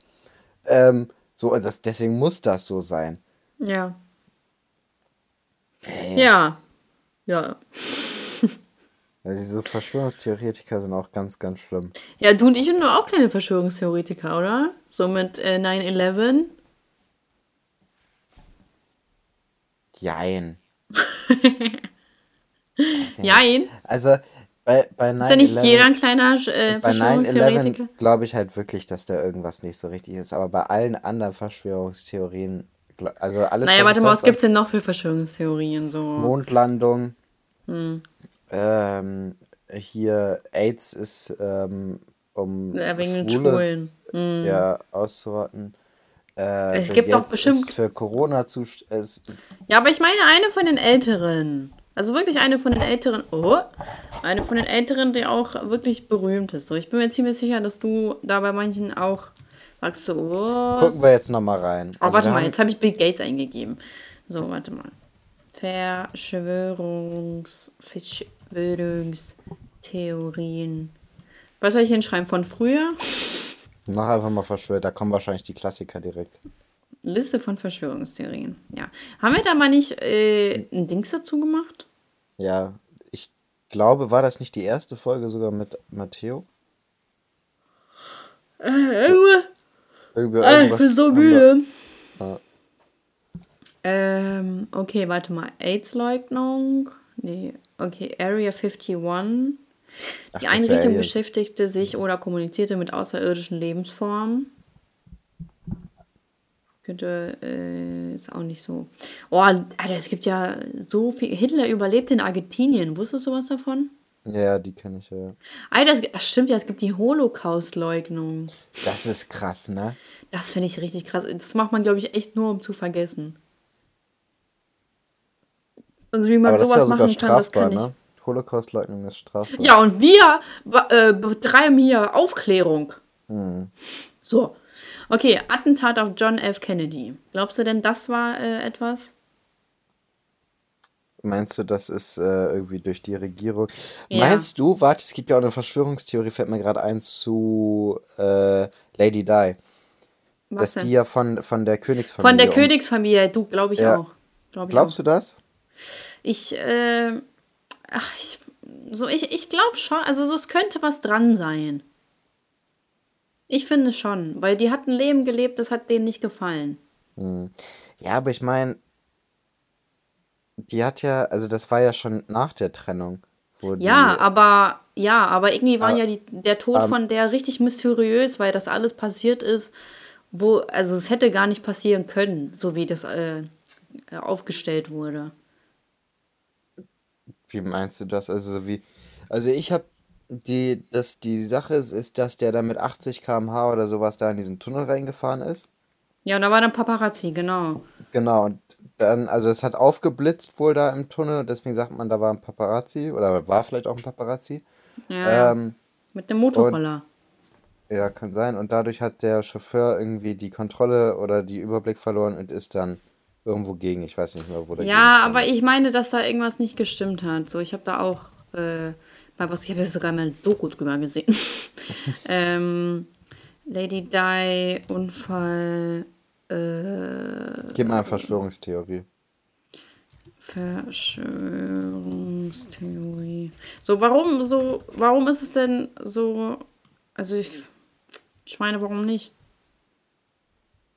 Ähm, so, das, deswegen muss das so sein. Ja. Hey. Ja. Ja. Also diese Verschwörungstheoretiker sind auch ganz, ganz schlimm. Ja, du und ich sind doch auch kleine Verschwörungstheoretiker, oder? So mit äh, 9-11. Jein. Jein. Also, bei, bei 9, ist ja nicht jeder ein kleiner äh, Bei 9-11 glaube ich halt wirklich, dass da irgendwas nicht so richtig ist. Aber bei allen anderen Verschwörungstheorien, also alles. Naja, warte mal, was gibt es denn noch für Verschwörungstheorien? So? Mondlandung. Hm. Ähm, hier, AIDS ist, ähm, um ja, wegen Schwule, hm. ja, auszurotten. Äh, es gibt doch bestimmt. für Corona zu. Ja, aber ich meine eine von den Älteren. Also wirklich eine von den älteren, oh, eine von den älteren, die auch wirklich berühmt ist. So, ich bin mir ziemlich sicher, dass du da bei manchen auch sagst so, oh, Gucken wir jetzt nochmal rein. Oh, also warte mal, jetzt habe ich Bill Gates eingegeben. So, warte mal. Verschwörungs, Verschwörungstheorien. Was soll ich hinschreiben? Von früher? Mach einfach mal Verschwörung, da kommen wahrscheinlich die Klassiker direkt. Liste von Verschwörungstheorien. Ja. Haben wir da mal nicht äh, ein Dings dazu gemacht? Ja, ich glaube, war das nicht die erste Folge sogar mit Matteo? Äh, Irgendwie, ah, ich bin so müde. Wir, Ähm, okay, warte mal. AIDS-Leugnung. Nee, okay. Area 51. Ach, Die wäre Einrichtung beschäftigte sich oder kommunizierte mit außerirdischen Lebensformen. Könnte, äh, ist auch nicht so. Oh, Alter, es gibt ja so viel. Hitler überlebt in Argentinien. Wusstest du was davon? Ja, die kenne ich ja. Alter, es, ach, stimmt ja, es gibt die Holocaust-Leugnung. Das ist krass, ne? Das finde ich richtig krass. Das macht man, glaube ich, echt nur, um zu vergessen. Also wie man Aber das ist sowas ja sogar das strafbar, kann ich. ne? Holocaust-Leugnung ist strafbar. Ja, und wir äh, betreiben hier Aufklärung. Mhm. So. Okay, Attentat auf John F. Kennedy. Glaubst du denn, das war äh, etwas? Meinst du, das ist äh, irgendwie durch die Regierung? Ja. Meinst du, warte, es gibt ja auch eine Verschwörungstheorie, fällt mir gerade ein, zu äh, Lady Di. Was dass denn? die ja von, von der Königsfamilie. Von der um- Königsfamilie, du, glaube ich Ja. auch. Glaub ich Glaubst du das? Ich, äh, ach, ich, so, ich, ich glaube schon, also so, es könnte was dran sein. Ich finde schon, weil die hat ein Leben gelebt, das hat denen nicht gefallen. Ja, aber ich meine, die hat ja, also das war ja schon nach der Trennung. Ja, die, aber, ja, aber irgendwie war Aber- ja die, der Tod ähm, von der richtig mysteriös, weil das alles passiert ist, wo, also es hätte gar nicht passieren können, so wie das äh, aufgestellt wurde. Wie meinst du das? Also so wie, also ich habe die, dass die Sache ist, ist, dass der da mit 80 km/h oder sowas da in diesen Tunnel reingefahren ist. Ja, und da war dann Paparazzi, genau. Genau, und dann, also es hat aufgeblitzt wohl da im Tunnel, deswegen sagt man, da war ein Paparazzi oder war vielleicht auch ein Paparazzi. Ja. Ähm, mit dem Motorroller. ja, kann sein. Und dadurch hat der Chauffeur irgendwie die Kontrolle oder die Überblick verloren und ist dann irgendwo gegen. Ich weiß nicht mehr, wo der Ja, aber ich meine, dass da irgendwas nicht gestimmt hat. So, ich habe da auch äh, mal was, ich habe sogar mal ein Doku drüber gesehen. ähm, Lady Di, Unfall, äh, Gib mal eine Verschwörungstheorie. Verschwörungstheorie. So, warum so, warum ist es denn so, also ich, ich meine, warum nicht?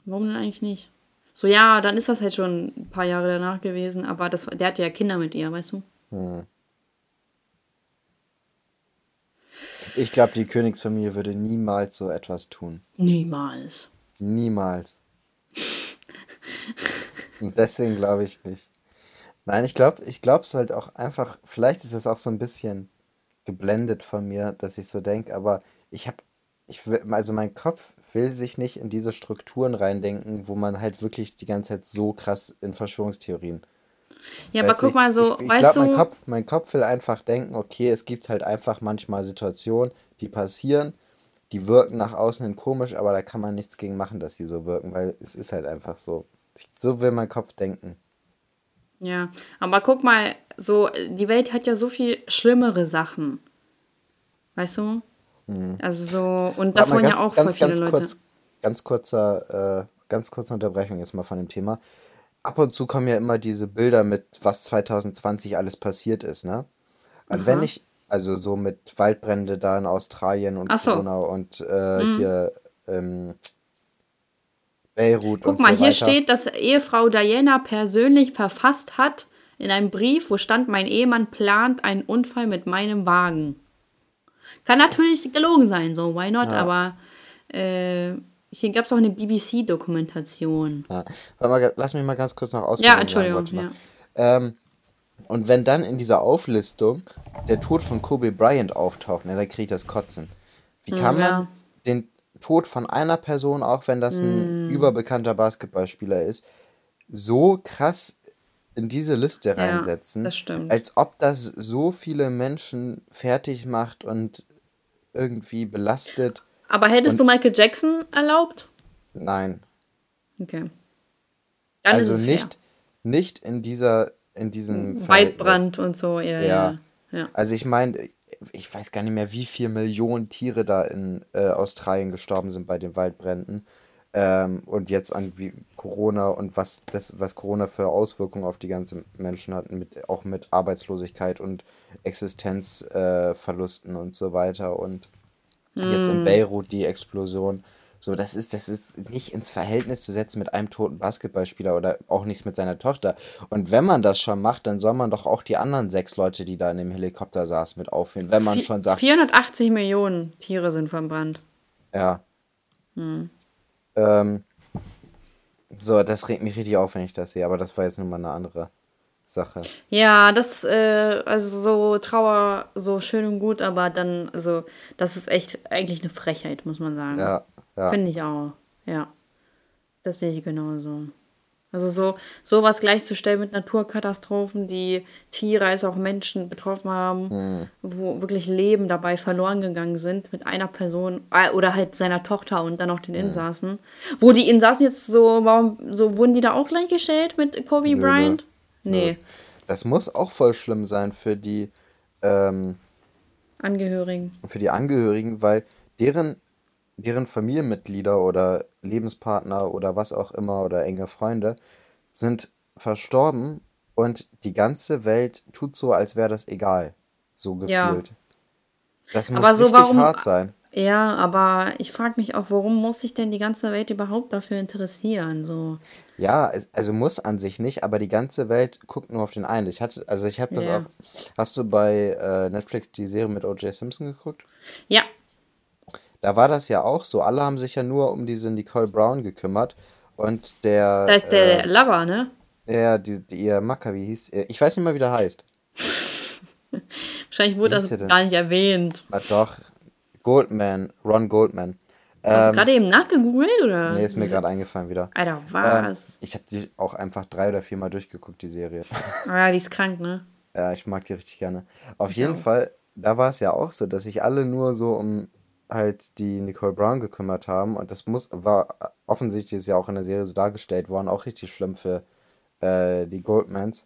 Warum denn eigentlich nicht? So, ja, dann ist das halt schon ein paar Jahre danach gewesen, aber das, der hatte ja Kinder mit ihr, weißt du? Ich glaube, die Königsfamilie würde niemals so etwas tun. Niemals. Niemals. Und deswegen glaube ich nicht. Nein, ich glaube, ich glaube es halt auch einfach, vielleicht ist es auch so ein bisschen geblendet von mir, dass ich so denke, aber ich habe, ich will, also mein Kopf will sich nicht in diese Strukturen reindenken, wo man halt wirklich die ganze Zeit so krass in Verschwörungstheorien. Ja, aber Weißt du, guck mal so, ich, ich, ich weißt glaube, mein du, Kopf, mein Kopf will einfach denken, okay, es gibt halt einfach manchmal Situationen, die passieren, die wirken nach außen hin komisch, aber da kann man nichts gegen machen, dass die so wirken, weil es ist halt einfach so. So will mein Kopf denken. ja, aber guck mal, so, die Welt hat ja so viel schlimmere Sachen. Weißt du? Also so, und das Mhm. Wollen ja ganz, auch voll ganz, viele ganz Leute. kurz, ganz kurzer, äh, ganz kurze Unterbrechung jetzt mal von dem Thema. Ab und zu kommen ja immer diese Bilder mit, was 2020 alles passiert ist, ne? Und wenn Aha. ich, also so mit Waldbrände da in Australien und so. Corona und äh, hier ähm, Beirut Guck und mal, so hier weiter. steht, dass Ehefrau Diana persönlich verfasst hat in einem Brief, wo stand, mein Ehemann plant einen Unfall mit meinem Wagen. Kann natürlich gelogen sein, so, why not? Ja. Aber äh, hier gab es auch eine BBC-Dokumentation. Ja. Mal, lass mich mal ganz kurz noch ausführen. Ja, Entschuldigung, ja. Ähm, und wenn dann in dieser Auflistung der Tod von Kobe Bryant auftaucht, ne, dann kriege ich das Kotzen. Wie kann Ja. man den Tod von einer Person, auch wenn das ein überbekannter Basketballspieler ist, so krass in diese Liste reinsetzen, das stimmt. als ob das so viele Menschen fertig macht und irgendwie belastet. Aber hättest du Michael Jackson erlaubt? Nein. Okay. Dann also es fair. nicht, nicht in dieser, in diesem Verhältnis. Waldbrand und so, ja, ja. Ja. Also ich meine, ich weiß gar nicht mehr, wie viele Millionen Tiere da in äh, Australien gestorben sind bei den Waldbränden. Ähm, und jetzt an wie Corona und was das, was Corona für Auswirkungen auf die ganzen Menschen hat, mit, auch mit Arbeitslosigkeit und Existenzverlusten äh, und so weiter. Und jetzt in Beirut die Explosion So, das ist, das ist nicht ins Verhältnis zu setzen mit einem toten Basketballspieler oder auch nichts mit seiner Tochter. Und wenn man das schon macht, dann soll man doch auch die anderen sechs Leute, die da in dem Helikopter saßen, mit aufhören. Wenn man Vi- schon sagt, 480 Millionen Tiere sind verbrannt. ja. Ähm, so, das regt mich richtig auf, wenn ich das sehe, aber das war jetzt nur mal eine andere Sache. Ja, das, äh, also so Trauer, so schön und gut, aber dann, also, das ist echt eigentlich eine Frechheit, muss man sagen. Ja, ja. Finde ich auch. Ja. Das sehe ich genauso. Also so sowas gleichzustellen mit Naturkatastrophen, die Tiere als auch Menschen betroffen haben, Hm. wo wirklich Leben dabei verloren gegangen sind mit einer Person äh, oder halt seiner Tochter und dann Hm. den Insassen. Wo die Insassen jetzt so, warum, so wurden die da auch gleichgestellt mit Kobe Bryant? Nee, Das muss auch voll schlimm sein für die, ähm, Angehörigen. für die Angehörigen, weil deren, deren Familienmitglieder oder Lebenspartner oder was auch immer oder enge Freunde sind verstorben und die ganze Welt tut so, als wäre das egal. So Ja. gefühlt. Das muss Aber so richtig warum- hart sein. Ja, aber ich frage mich auch, warum muss sich denn die ganze Welt überhaupt dafür interessieren? So. Ja, also muss an sich nicht, aber die ganze Welt guckt nur auf den einen. Ich hatte, also ich habe das Ja. auch. Hast du bei äh, Netflix die Serie mit O.J. Simpson geguckt? Ja, Da war das ja auch so. Alle haben sich ja nur um diese Nicole Brown gekümmert. Und der. da ist der äh, Lover, ne? ja, die, die, ihr Macker, wie hieß. äh, Ich weiß nicht mal, wie der heißt. Wahrscheinlich wurde das gar nicht erwähnt. Ah, doch. Goldman. Ron Goldman. Hast Ähm, du gerade eben nachgegoogelt, oder? nee, ist mir gerade eingefallen wieder. Alter, Ähm, was? ich habe die auch einfach drei oder viermal durchgeguckt, die Serie. Ah, ja, die ist krank, ne? Ja, ich mag die richtig gerne. Auf Ich jeden auch. Fall, da war es ja auch so, dass sich alle nur so um halt die Nicole Brown gekümmert haben. Und das muss, war offensichtlich ist ja auch in der Serie so dargestellt worden, auch richtig schlimm für äh, die Goldmans,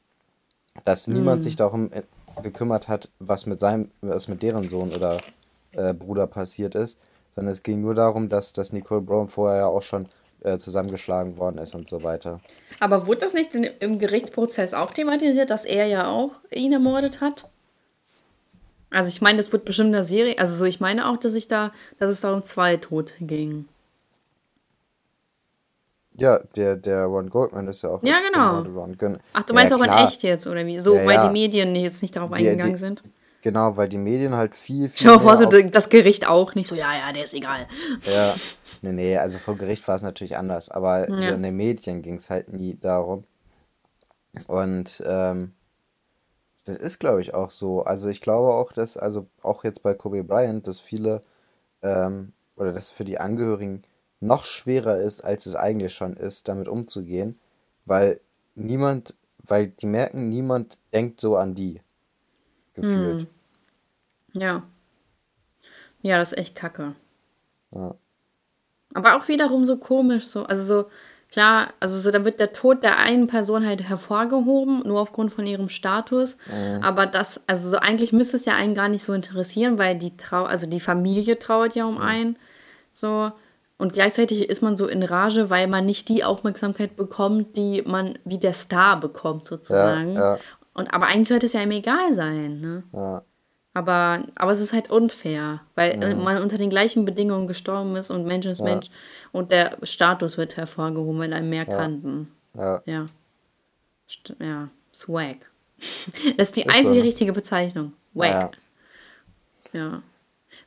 dass niemand sich darum äh, gekümmert hat, was mit seinem, was mit deren Sohn oder äh, Bruder passiert ist, sondern es ging nur darum, dass, dass Nicole Brown vorher ja auch schon äh, zusammengeschlagen worden ist und so weiter. Aber wurde das nicht in, im Gerichtsprozess auch thematisiert, dass er ja auch ihn ermordet hat? Also ich meine, das wird bestimmt in der Serie, also so ich meine auch, dass ich da, dass es da um zwei Tote ging. Ja, der, der Ron Goldman ist ja auch Ja, genau. Gen- Ach, du Ja, meinst auch in echt jetzt, oder wie? So, Ja, weil ja. die Medien jetzt nicht darauf Die- die- eingegangen sind. Genau, weil die Medien halt viel, viel mal vor, so das Gericht auch nicht so, ja, ja, der ist egal. ja, nee, nee, also vor Gericht war es natürlich anders, aber so Ja. in den Medien ging es halt nie darum. Und ähm, das ist, glaube ich, auch so. Also ich glaube auch, dass, also auch jetzt bei Kobe Bryant, dass viele, ähm, oder dass für die Angehörigen noch schwerer ist, als es eigentlich schon ist, damit umzugehen, weil niemand, weil die merken, niemand denkt so an die, gefühlt. Ja. Ja, das ist echt kacke. Ja. Aber auch wiederum so komisch, so, also so, klar, also so, da wird der Tod der einen Person halt hervorgehoben, nur aufgrund von ihrem Status. Aber das, also so eigentlich müsste es ja einen gar nicht so interessieren, weil die Trau, also die Familie trauert ja um einen. So. Und gleichzeitig ist man so in Rage, weil man nicht die Aufmerksamkeit bekommt, die man wie der Star bekommt, sozusagen. ja. Und aber eigentlich sollte es ja ihm egal sein, ne? Ja. Aber, aber es ist halt unfair, weil äh, man unter den gleichen Bedingungen gestorben ist und Mensch ist Mensch und der Status wird hervorgehoben, weil einem mehr kannten. Ja. Ja. Ja. Swag. Das ist die Ist so, einzige ne? richtige Bezeichnung. Ja. Swag. Ja.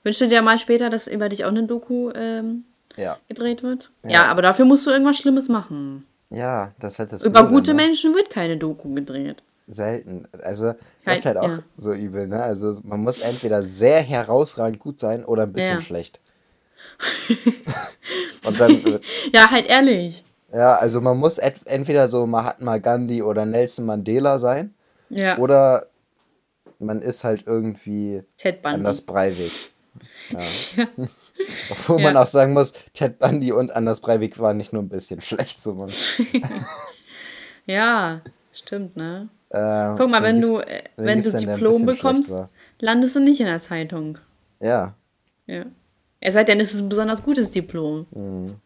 Wünschst du dir mal später, dass über dich auch eine Doku ähm, Ja. gedreht wird? Ja. Ja. aber dafür musst du irgendwas Schlimmes machen. Ja, das ist halt Über gute ne? Menschen wird keine Doku gedreht. Selten. Also, das Halt, ist halt auch ja. so übel, ne? Also, man muss entweder sehr herausragend gut sein oder ein bisschen Ja. schlecht. Und dann, äh, Ja, halt ehrlich. ja, also man muss entweder so Mahatma Gandhi oder Nelson Mandela sein Ja. oder man ist halt irgendwie Ted Bundy. Anders Breivik. Ja. Obwohl man Ja. auch sagen muss, Ted Bundy und Anders Breivik waren nicht nur ein bisschen schlecht, sondern. ja, stimmt, ne? Äh, Guck mal, wenn wen du, äh, wen wenn du Diplom bekommst, landest du nicht in der Zeitung. Ja, Ja. Es sei denn, es ist ein besonders gutes Diplom. aber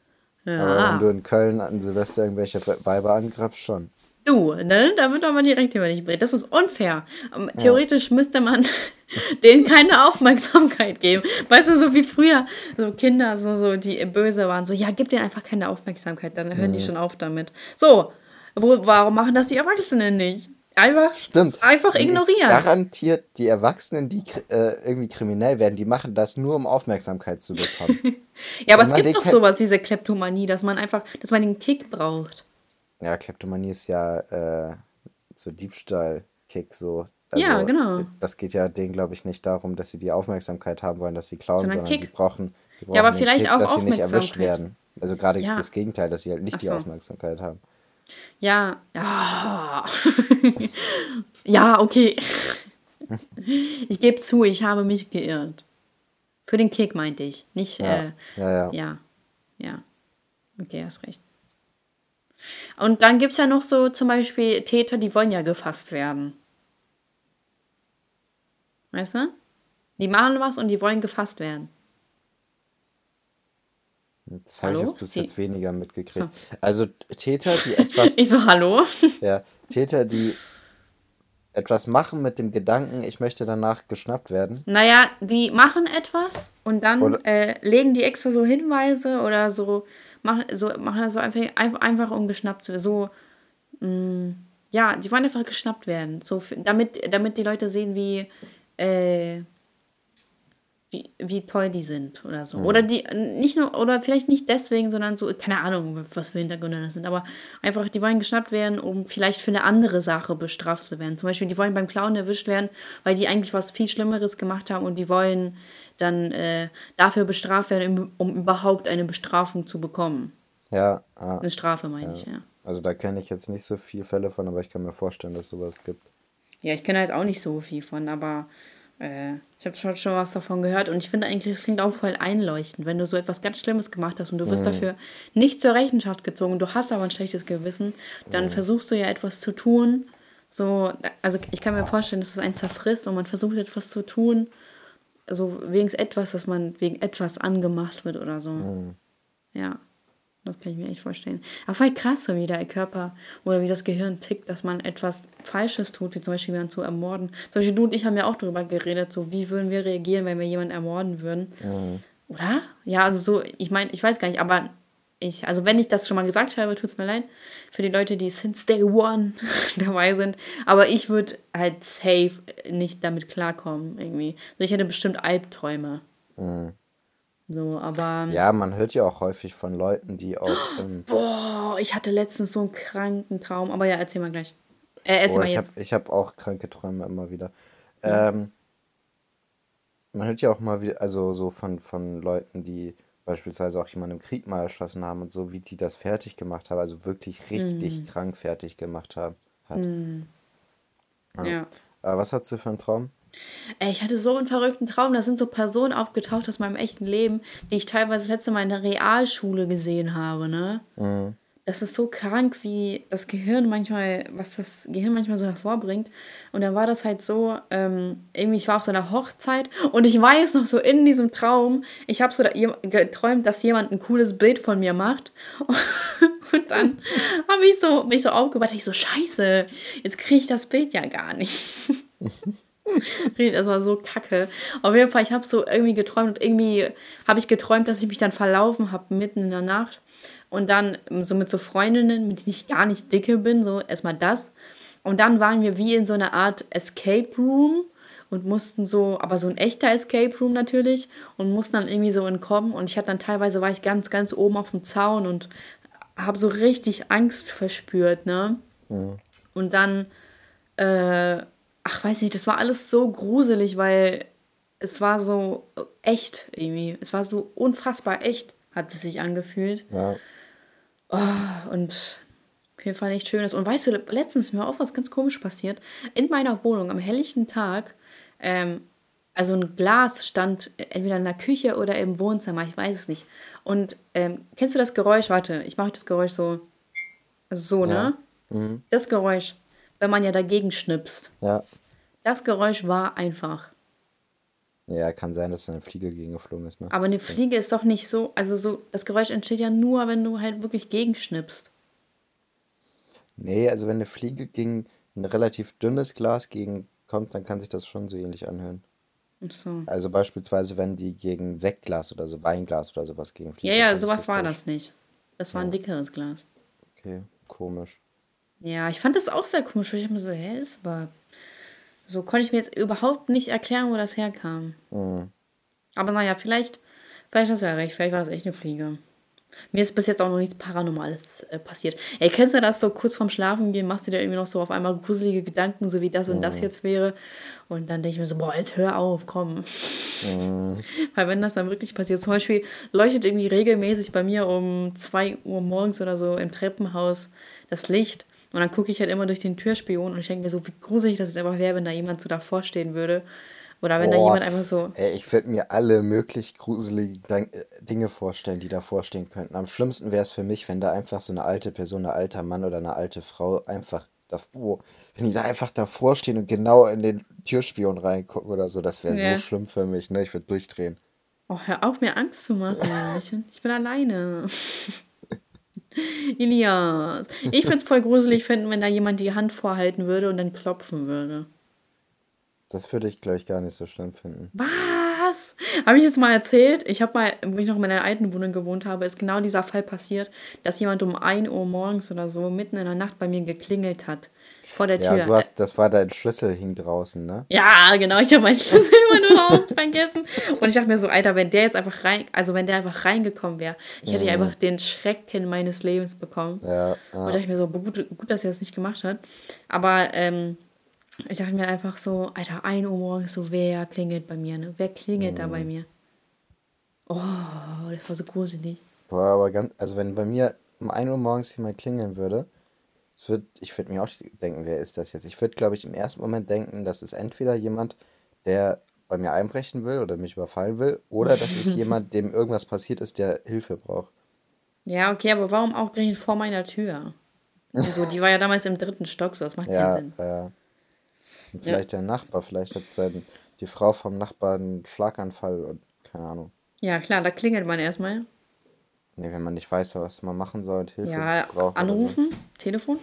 Ja. wenn du in Köln an Silvester irgendwelche Weiber angrabst, schon. Du, ne? Da wird aber direkt über dich berichtet. Das ist unfair. Ähm, Theoretisch müsste man denen keine Aufmerksamkeit geben. Weißt du, so wie früher, so Kinder, so, so die böse waren, so, ja, gib denen einfach keine Aufmerksamkeit, dann hören die Mhm. schon auf damit. So, wo, warum machen das die Erwachsenen nicht? Einfach, Stimmt. einfach Die, ignorieren. garantiert, die Erwachsenen, die äh, irgendwie kriminell werden, die machen das nur, um Aufmerksamkeit zu bekommen. Ja, aber es gibt doch sowas, diese Kleptomanie, dass man einfach, dass man den Kick braucht. ja, Kleptomanie ist ja äh, so Diebstahl-Kick, so. Also, Ja, genau. Das geht ja denen, glaube ich, nicht darum, dass sie die Aufmerksamkeit haben wollen, dass sie klauen, Sondern sondern die brauchen, die brauchen Ja, aber den vielleicht Kick, auch dass sie nicht erwischt werden. Also gerade Ja. das Gegenteil, dass sie halt nicht Ach die so. Aufmerksamkeit haben. Ja, ja. ja, okay. Ich gebe zu, ich habe mich geirrt. Für den Kick meinte ich, nicht, Ja, äh, ja, ja. ja, ja. Okay, hast recht. Und dann gibt es ja noch so zum Beispiel Täter, die wollen ja gefasst werden. Weißt du? Die machen was und die wollen gefasst werden. Das habe ich jetzt bis Sie- jetzt weniger mitgekriegt. So. Also Täter, die etwas, Ich so, hallo? ja, Täter, die etwas machen mit dem Gedanken, ich möchte danach geschnappt werden. Naja, die machen etwas und dann äh, legen die extra so Hinweise oder so, machen so, machen so einfach, einfach, um geschnappt zu werden. So, mh, ja, die wollen einfach geschnappt werden. So, damit, damit die Leute sehen, wie, äh, wie, wie toll die sind oder so. Oder die, nicht nur, oder vielleicht nicht deswegen, sondern so, keine Ahnung, was für Hintergründe das sind, aber einfach, die wollen geschnappt werden, um vielleicht für eine andere Sache bestraft zu werden. Zum Beispiel, die wollen beim Klauen erwischt werden, weil die eigentlich was viel Schlimmeres gemacht haben und die wollen dann äh, dafür bestraft werden, um, um überhaupt eine Bestrafung zu bekommen. Ja, ah, Eine Strafe, meine ich, ja. also da kenne ich jetzt nicht so viele Fälle von, aber ich kann mir vorstellen, dass sowas gibt. Ja, ich kenne halt auch nicht so viel von, aber äh, ich habe schon, schon was davon gehört und ich finde eigentlich, es klingt auch voll einleuchtend, wenn du so etwas ganz Schlimmes gemacht hast und du wirst dafür nicht zur Rechenschaft gezogen, du hast aber ein schlechtes Gewissen, dann versuchst du ja etwas zu tun. So, also ich kann mir vorstellen, dass es einen zerfrisst und man versucht etwas zu tun, so wegen etwas, dass man wegen etwas angemacht wird oder so. Ja. Das kann ich mir echt vorstellen. Aber voll krass, wie der Körper oder wie das Gehirn tickt, dass man etwas Falsches tut, wie zum Beispiel jemanden zu ermorden. Zum Beispiel du und ich haben ja auch darüber geredet, so wie würden wir reagieren, wenn wir jemanden ermorden würden. Oder? Ja, also so, ich meine, ich weiß gar nicht, aber ich, also wenn ich das schon mal gesagt habe, tut es mir leid für die Leute, die since day one dabei sind. Aber ich würde halt safe nicht damit klarkommen, irgendwie. Also ich hätte bestimmt Albträume. So, aber. Ja, man hört ja auch häufig von Leuten, die auch ähm, Boah, ich hatte letztens so einen kranken Traum. Aber ja, erzähl mal gleich. Äh, erzähl Oh, mal ich habe jetzt. ich hab auch kranke Träume immer wieder. Ähm, man hört ja auch mal wieder, also so von, von Leuten, die beispielsweise auch jemanden im Krieg mal erschossen haben und so, wie die das fertig gemacht haben, also wirklich richtig Mhm. krank fertig gemacht haben. Hat. Ja. Aber was hast du für einen Traum? Ey, ich hatte so einen verrückten Traum. Da sind so Personen aufgetaucht aus meinem echten Leben, die ich teilweise das letzte Mal in der Realschule gesehen habe, ne? Das ist so krank, wie das Gehirn manchmal, was das Gehirn manchmal so hervorbringt. Und dann war das halt so, ähm, irgendwie, ich war auf so einer Hochzeit und ich weiß noch so in diesem Traum, ich habe so da, geträumt, dass jemand ein cooles Bild von mir macht. Und dann habe ich so, mich so aufgewacht, ich so, scheiße, jetzt kriege ich das Bild ja gar nicht. Das war so kacke. Auf jeden Fall, ich habe so irgendwie geträumt und irgendwie habe ich geträumt, dass ich mich dann verlaufen habe mitten in der Nacht. Und dann so mit so Freundinnen, mit denen ich gar nicht dicke bin, so erstmal das. Und dann waren wir wie in so einer Art Escape Room und mussten so, aber so ein echter Escape Room natürlich und mussten dann irgendwie so entkommen. Und ich hatte dann teilweise, war ich ganz, ganz oben auf dem Zaun und habe so richtig Angst verspürt, ne? Und dann äh, ach, weiß nicht, das war alles so gruselig, weil es war so echt irgendwie. Es war so unfassbar echt, hat es sich angefühlt. Ja. Und auf jeden Fall nicht schönes. Und weißt du, letztens ist mir auch was ganz komisch passiert. In meiner Wohnung am helllichten Tag, ähm, also ein Glas stand entweder in der Küche oder im Wohnzimmer, ich weiß es nicht. Und ähm, kennst du das Geräusch? Warte, ich mache das Geräusch so. Also so, ne? Das Geräusch, wenn man ja dagegen schnipst. Ja. Das Geräusch war einfach. Ja, kann sein, dass da eine Fliege gegengeflogen ist, ne? Aber eine Fliege ist doch nicht so, also so, das Geräusch entsteht ja nur, wenn du halt wirklich gegenschnippst. Nee, also wenn eine Fliege gegen ein relativ dünnes Glas gegen kommt, dann kann sich das schon so ähnlich anhören. Ach so. Also beispielsweise, wenn die gegen Sektglas oder so Weinglas oder sowas gegen Ja, ja, sowas war durch. das nicht. Das war ein dickeres Glas. Okay, komisch. Ja, ich fand das auch sehr komisch. weil Ich hab mir so, hä, ist aber. So konnte ich mir jetzt überhaupt nicht erklären, wo das herkam. Mhm. Aber naja, vielleicht, vielleicht hast du ja recht, vielleicht war das echt eine Fliege. Mir ist bis jetzt auch noch nichts Paranormales äh, passiert. Ey, kennst du das so kurz vorm Schlafen gehen, machst du dir irgendwie noch so auf einmal gruselige Gedanken, so wie das und das jetzt wäre. Und dann denke ich mir so, boah, jetzt hör auf, komm. Weil wenn das dann wirklich passiert, zum Beispiel leuchtet irgendwie regelmäßig bei mir um 2 Uhr morgens oder so im Treppenhaus das Licht. Und dann gucke ich halt immer durch den Türspion und ich denke mir so, wie gruselig das jetzt einfach wäre, wenn da jemand so davor stehen würde. Oder wenn da Boah, jemand einfach so. ey, ich würde mir alle möglich gruseligen äh, Dinge vorstellen, die davor stehen könnten. Am schlimmsten wäre es für mich, wenn da einfach so eine alte Person, ein alter Mann oder eine alte Frau einfach davor, wenn die da einfach davor stehen und genau in den Türspion reingucken oder so, das wäre Ja. so schlimm für mich, ne? Ich würde durchdrehen. Oh, hör auf, mir Angst zu machen. Ich bin alleine. Elias. Ich würde es voll gruselig finden, wenn da jemand die Hand vorhalten würde und dann klopfen würde. Das würde ich, glaube ich, gar nicht so schlimm finden. Was? Habe ich das mal erzählt? Ich habe mal, wo ich noch in meiner alten Wohnung gewohnt habe, ist genau dieser Fall passiert, dass jemand um 1 Uhr morgens oder so mitten in der Nacht bei mir geklingelt hat. Vor der Ja, Tür. du hast, das war dein Schlüssel hing draußen, ne? Ja, genau, ich habe meinen Schlüssel immer nur raus vergessen. Und ich dachte mir so, Alter, wenn der jetzt einfach rein, also wenn der einfach reingekommen wäre, ich hätte ja einfach den Schrecken meines Lebens bekommen. Ja, Und ja. dachte ich mir so, gut, gut, dass er das nicht gemacht hat. Aber ähm, ich dachte mir einfach so, Alter, 1 Uhr morgens, so wer klingelt bei mir, ne? Wer klingelt da bei mir? Oh, das war so gruselig. Boah, aber ganz, also wenn bei mir um 1 Uhr morgens jemand klingeln würde, es wird, ich würde mir auch denken, wer ist das jetzt? Ich würde, glaube ich, im ersten Moment denken, das ist entweder jemand, der bei mir einbrechen will oder mich überfallen will, oder das ist jemand, dem irgendwas passiert ist, der Hilfe braucht. Ja, okay, aber warum auch gerechnet vor meiner Tür? Also, die war ja damals im dritten Stock, so das macht Ja, keinen Sinn. äh, und vielleicht der Nachbar, vielleicht hat sein, die Frau vom Nachbarn einen Schlaganfall und keine Ahnung. Ja, klar, da klingelt man erstmal. Nee, wenn man nicht weiß, was man machen soll und Hilfe Ja, braucht. oder so. anrufen, Telefon.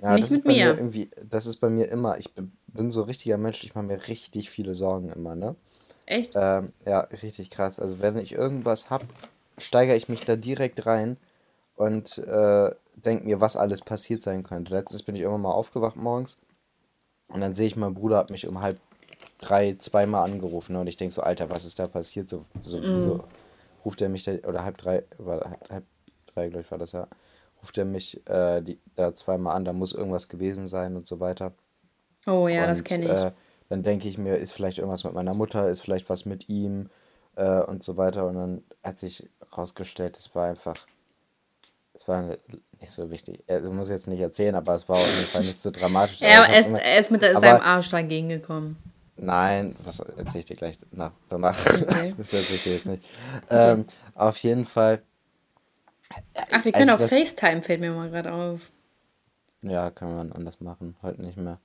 Ja, Nicht das mit ist bei mir mir. irgendwie, das ist bei mir immer, ich bin, so richtiger Mensch, ich mache mir richtig viele Sorgen immer, ne? Echt? Ähm, ja, richtig krass. Also wenn ich irgendwas hab, steigere ich mich da direkt rein und äh, denke mir, was alles passiert sein könnte. Letztens bin ich irgendwann mal aufgewacht morgens und dann sehe ich, mein Bruder hat mich um halb drei zweimal angerufen ne? und ich denke so, Alter, was ist da passiert? So, so, Mhm. so ruft er mich da, oder halb drei, war halb, halb drei, glaube ich, war das ja, ruft er mich äh, die, da zweimal an, da muss irgendwas gewesen sein und so weiter. Oh ja, das Und, kenne ich. Äh, dann denke ich mir, ist vielleicht irgendwas mit meiner Mutter, ist vielleicht was mit ihm äh, und so weiter. Und dann hat sich rausgestellt, es war einfach, es war nicht so wichtig. Also muss ich jetzt nicht erzählen, aber es war auf jeden Fall nicht so dramatisch. er, er, ist, er ist mit aber- seinem Arsch dagegen gekommen. Nein, was erzähle ich dir gleich nach, danach. Okay. das erzähle ich dir jetzt nicht. Ähm, auf jeden Fall, Ach, wir können Also auch FaceTime, fällt mir mal gerade auf. ja, kann man anders machen, heute nicht mehr.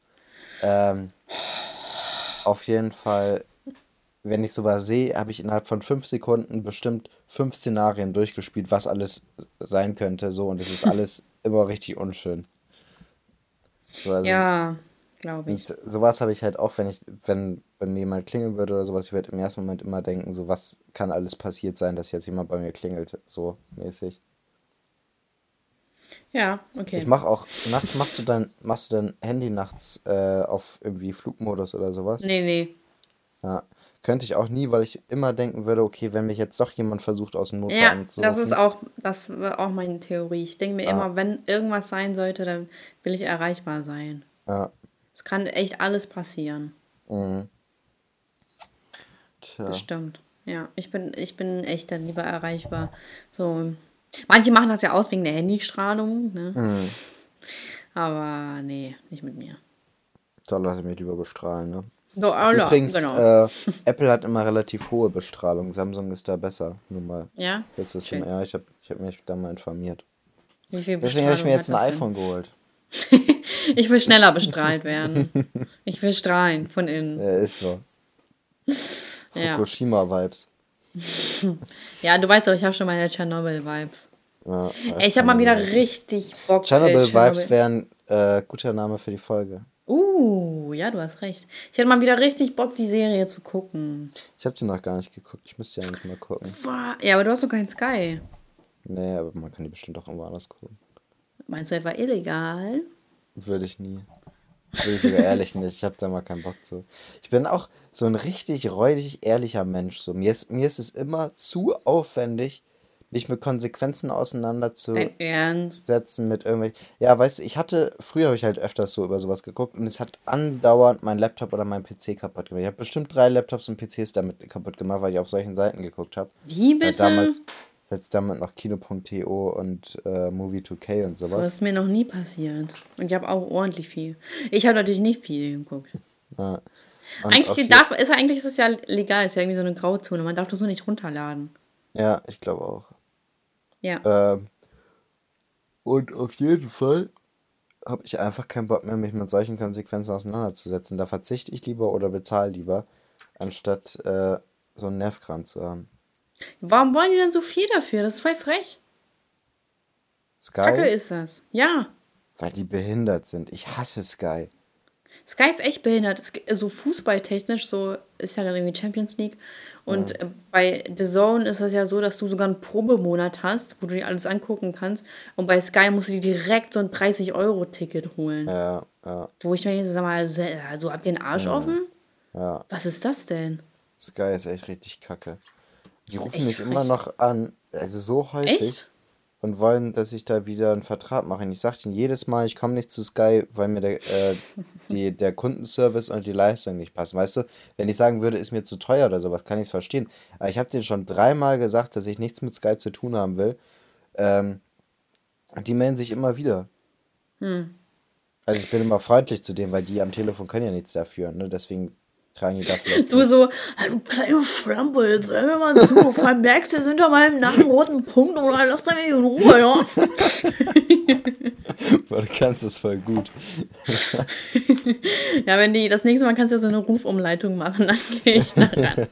Ähm, auf jeden Fall, wenn ich sowas sehe, habe ich innerhalb von fünf Sekunden bestimmt fünf Szenarien durchgespielt, was alles sein könnte, so, und es ist alles immer richtig unschön. So, also, Ja, glaube ich. Und sowas habe ich halt auch, wenn ich, wenn bei mir jemand klingeln würde oder sowas, ich würde im ersten Moment immer denken, so was kann alles passiert sein, dass jetzt jemand bei mir klingelt, so mäßig. Ja, okay. Ich mach auch, nachts machst du dein, machst du dein Handy nachts äh, auf irgendwie Flugmodus oder sowas? Nee, nee. Ja. Könnte ich auch nie, weil ich immer denken würde, okay, wenn mich jetzt doch jemand versucht aus dem Notfall Ja, das anzurufen. ist auch, das war auch meine Theorie. Ich denke mir Ah. immer, wenn irgendwas sein sollte, dann will ich erreichbar sein. Ja. Es kann echt alles passieren. Mhm. Tja. Das stimmt. Ja, ich bin, ich bin echt dann lieber erreichbar. So. Manche machen das ja aus wegen der Handystrahlung, ne? Mhm. Aber nee, nicht mit mir. Da lasse ich mich lieber bestrahlen, ne? So, Alter, Übrigens, genau. äh, Apple hat immer relativ hohe Bestrahlung. Samsung ist da besser. Nur mal. ja? Jetzt ist ja, ich habe ich hab mich da mal informiert. Deswegen habe ich mir jetzt ein iPhone geholt. Ich will schneller bestrahlt werden. Ich will strahlen von innen. Ja, ist so. Fukushima-Vibes. Ja, du weißt doch, ich habe schon meine Tschernobyl-Vibes. Ja, Ey, ich habe mal wieder richtig Bock. Äh, Vibes wären äh, guter Name für die Folge. Uh, ja, du hast recht. Ich hatte mal wieder richtig Bock, die Serie zu gucken. Ich habe die noch gar nicht geguckt. Ich müsste ja eigentlich mal gucken. Ja, aber du hast doch keinen Sky. Nee, aber man kann die bestimmt auch irgendwo anders gucken. Meinst du etwa illegal? Würde ich nie. Würde ich sogar ehrlich nicht. Ich habe da mal keinen Bock zu. Ich bin auch so ein richtig räudig ehrlicher Mensch. So, mir, ist, mir ist es immer zu aufwendig, mich mit Konsequenzen auseinanderzusetzen, mit irgendwelchen. Ja, weißt du, ich hatte, früher habe ich halt öfters so über sowas geguckt und es hat andauernd mein Laptop oder mein PC kaputt gemacht. Ich habe bestimmt drei Laptops und PCs damit kaputt gemacht, weil ich auf solchen Seiten geguckt habe. Wie bitte? damals, als damit noch Kino.to und äh, Movie2K und Das sowas. ist mir noch nie passiert. Und ich habe auch ordentlich viel. Ich habe natürlich nicht viel geguckt. Ja. Eigentlich, darf, ist, eigentlich ist es ja legal, ist ja irgendwie so eine Grauzone. Man darf das so nicht runterladen. Ja, ich glaube auch. Ja. Ähm, und auf jeden Fall habe ich einfach keinen Bock mehr, mich mit solchen Konsequenzen auseinanderzusetzen. Da verzichte ich lieber oder bezahle lieber, anstatt äh, so einen Nervkram zu haben. Warum wollen die denn so viel dafür? Das ist voll frech. Kacke Sky, ist das. Ja. weil die behindert sind. Ich hasse Sky. Sky ist echt behindert. So fußballtechnisch, so ist ja dann irgendwie Champions League. Und äh, bei The Zone ist das ja so, dass du sogar einen Probemonat hast, wo du dir alles angucken kannst. Und bei Sky musst du dir direkt so ein 30-Euro-Ticket holen. Ja, ja, Wo ich mir jetzt sag mal, se- also habt ihr den Arsch offen? ja. Was ist das denn? Sky ist echt richtig kacke. Die rufen mich immer frech. noch an, also so häufig. Echt? und wollen, dass ich da wieder einen Vertrag mache. Und ich sage ihnen jedes Mal, ich komme nicht zu Sky, weil mir der, äh, die, der Kundenservice und die Leistung nicht passen. Weißt du, wenn ich sagen würde, ist mir zu teuer oder sowas, kann ich es verstehen. Aber ich habe denen schon dreimal gesagt, dass ich nichts mit Sky zu tun haben will. Ähm, und die melden sich immer wieder. Also ich bin immer freundlich zu denen, weil die am Telefon können ja nichts dafür. Ne? Deswegen tragen die da vielleicht... Du so, "Ah, du kleine Schlampe, jetzt hör mir mal zu, vermerkst du es hinter meinem Nacken roten Punkt oder lass da mich in Ruhe, ja? Boah, du kannst das voll gut. Ja, wenn die, das nächste Mal kannst du ja so eine Rufumleitung machen, dann gehe ich da ran.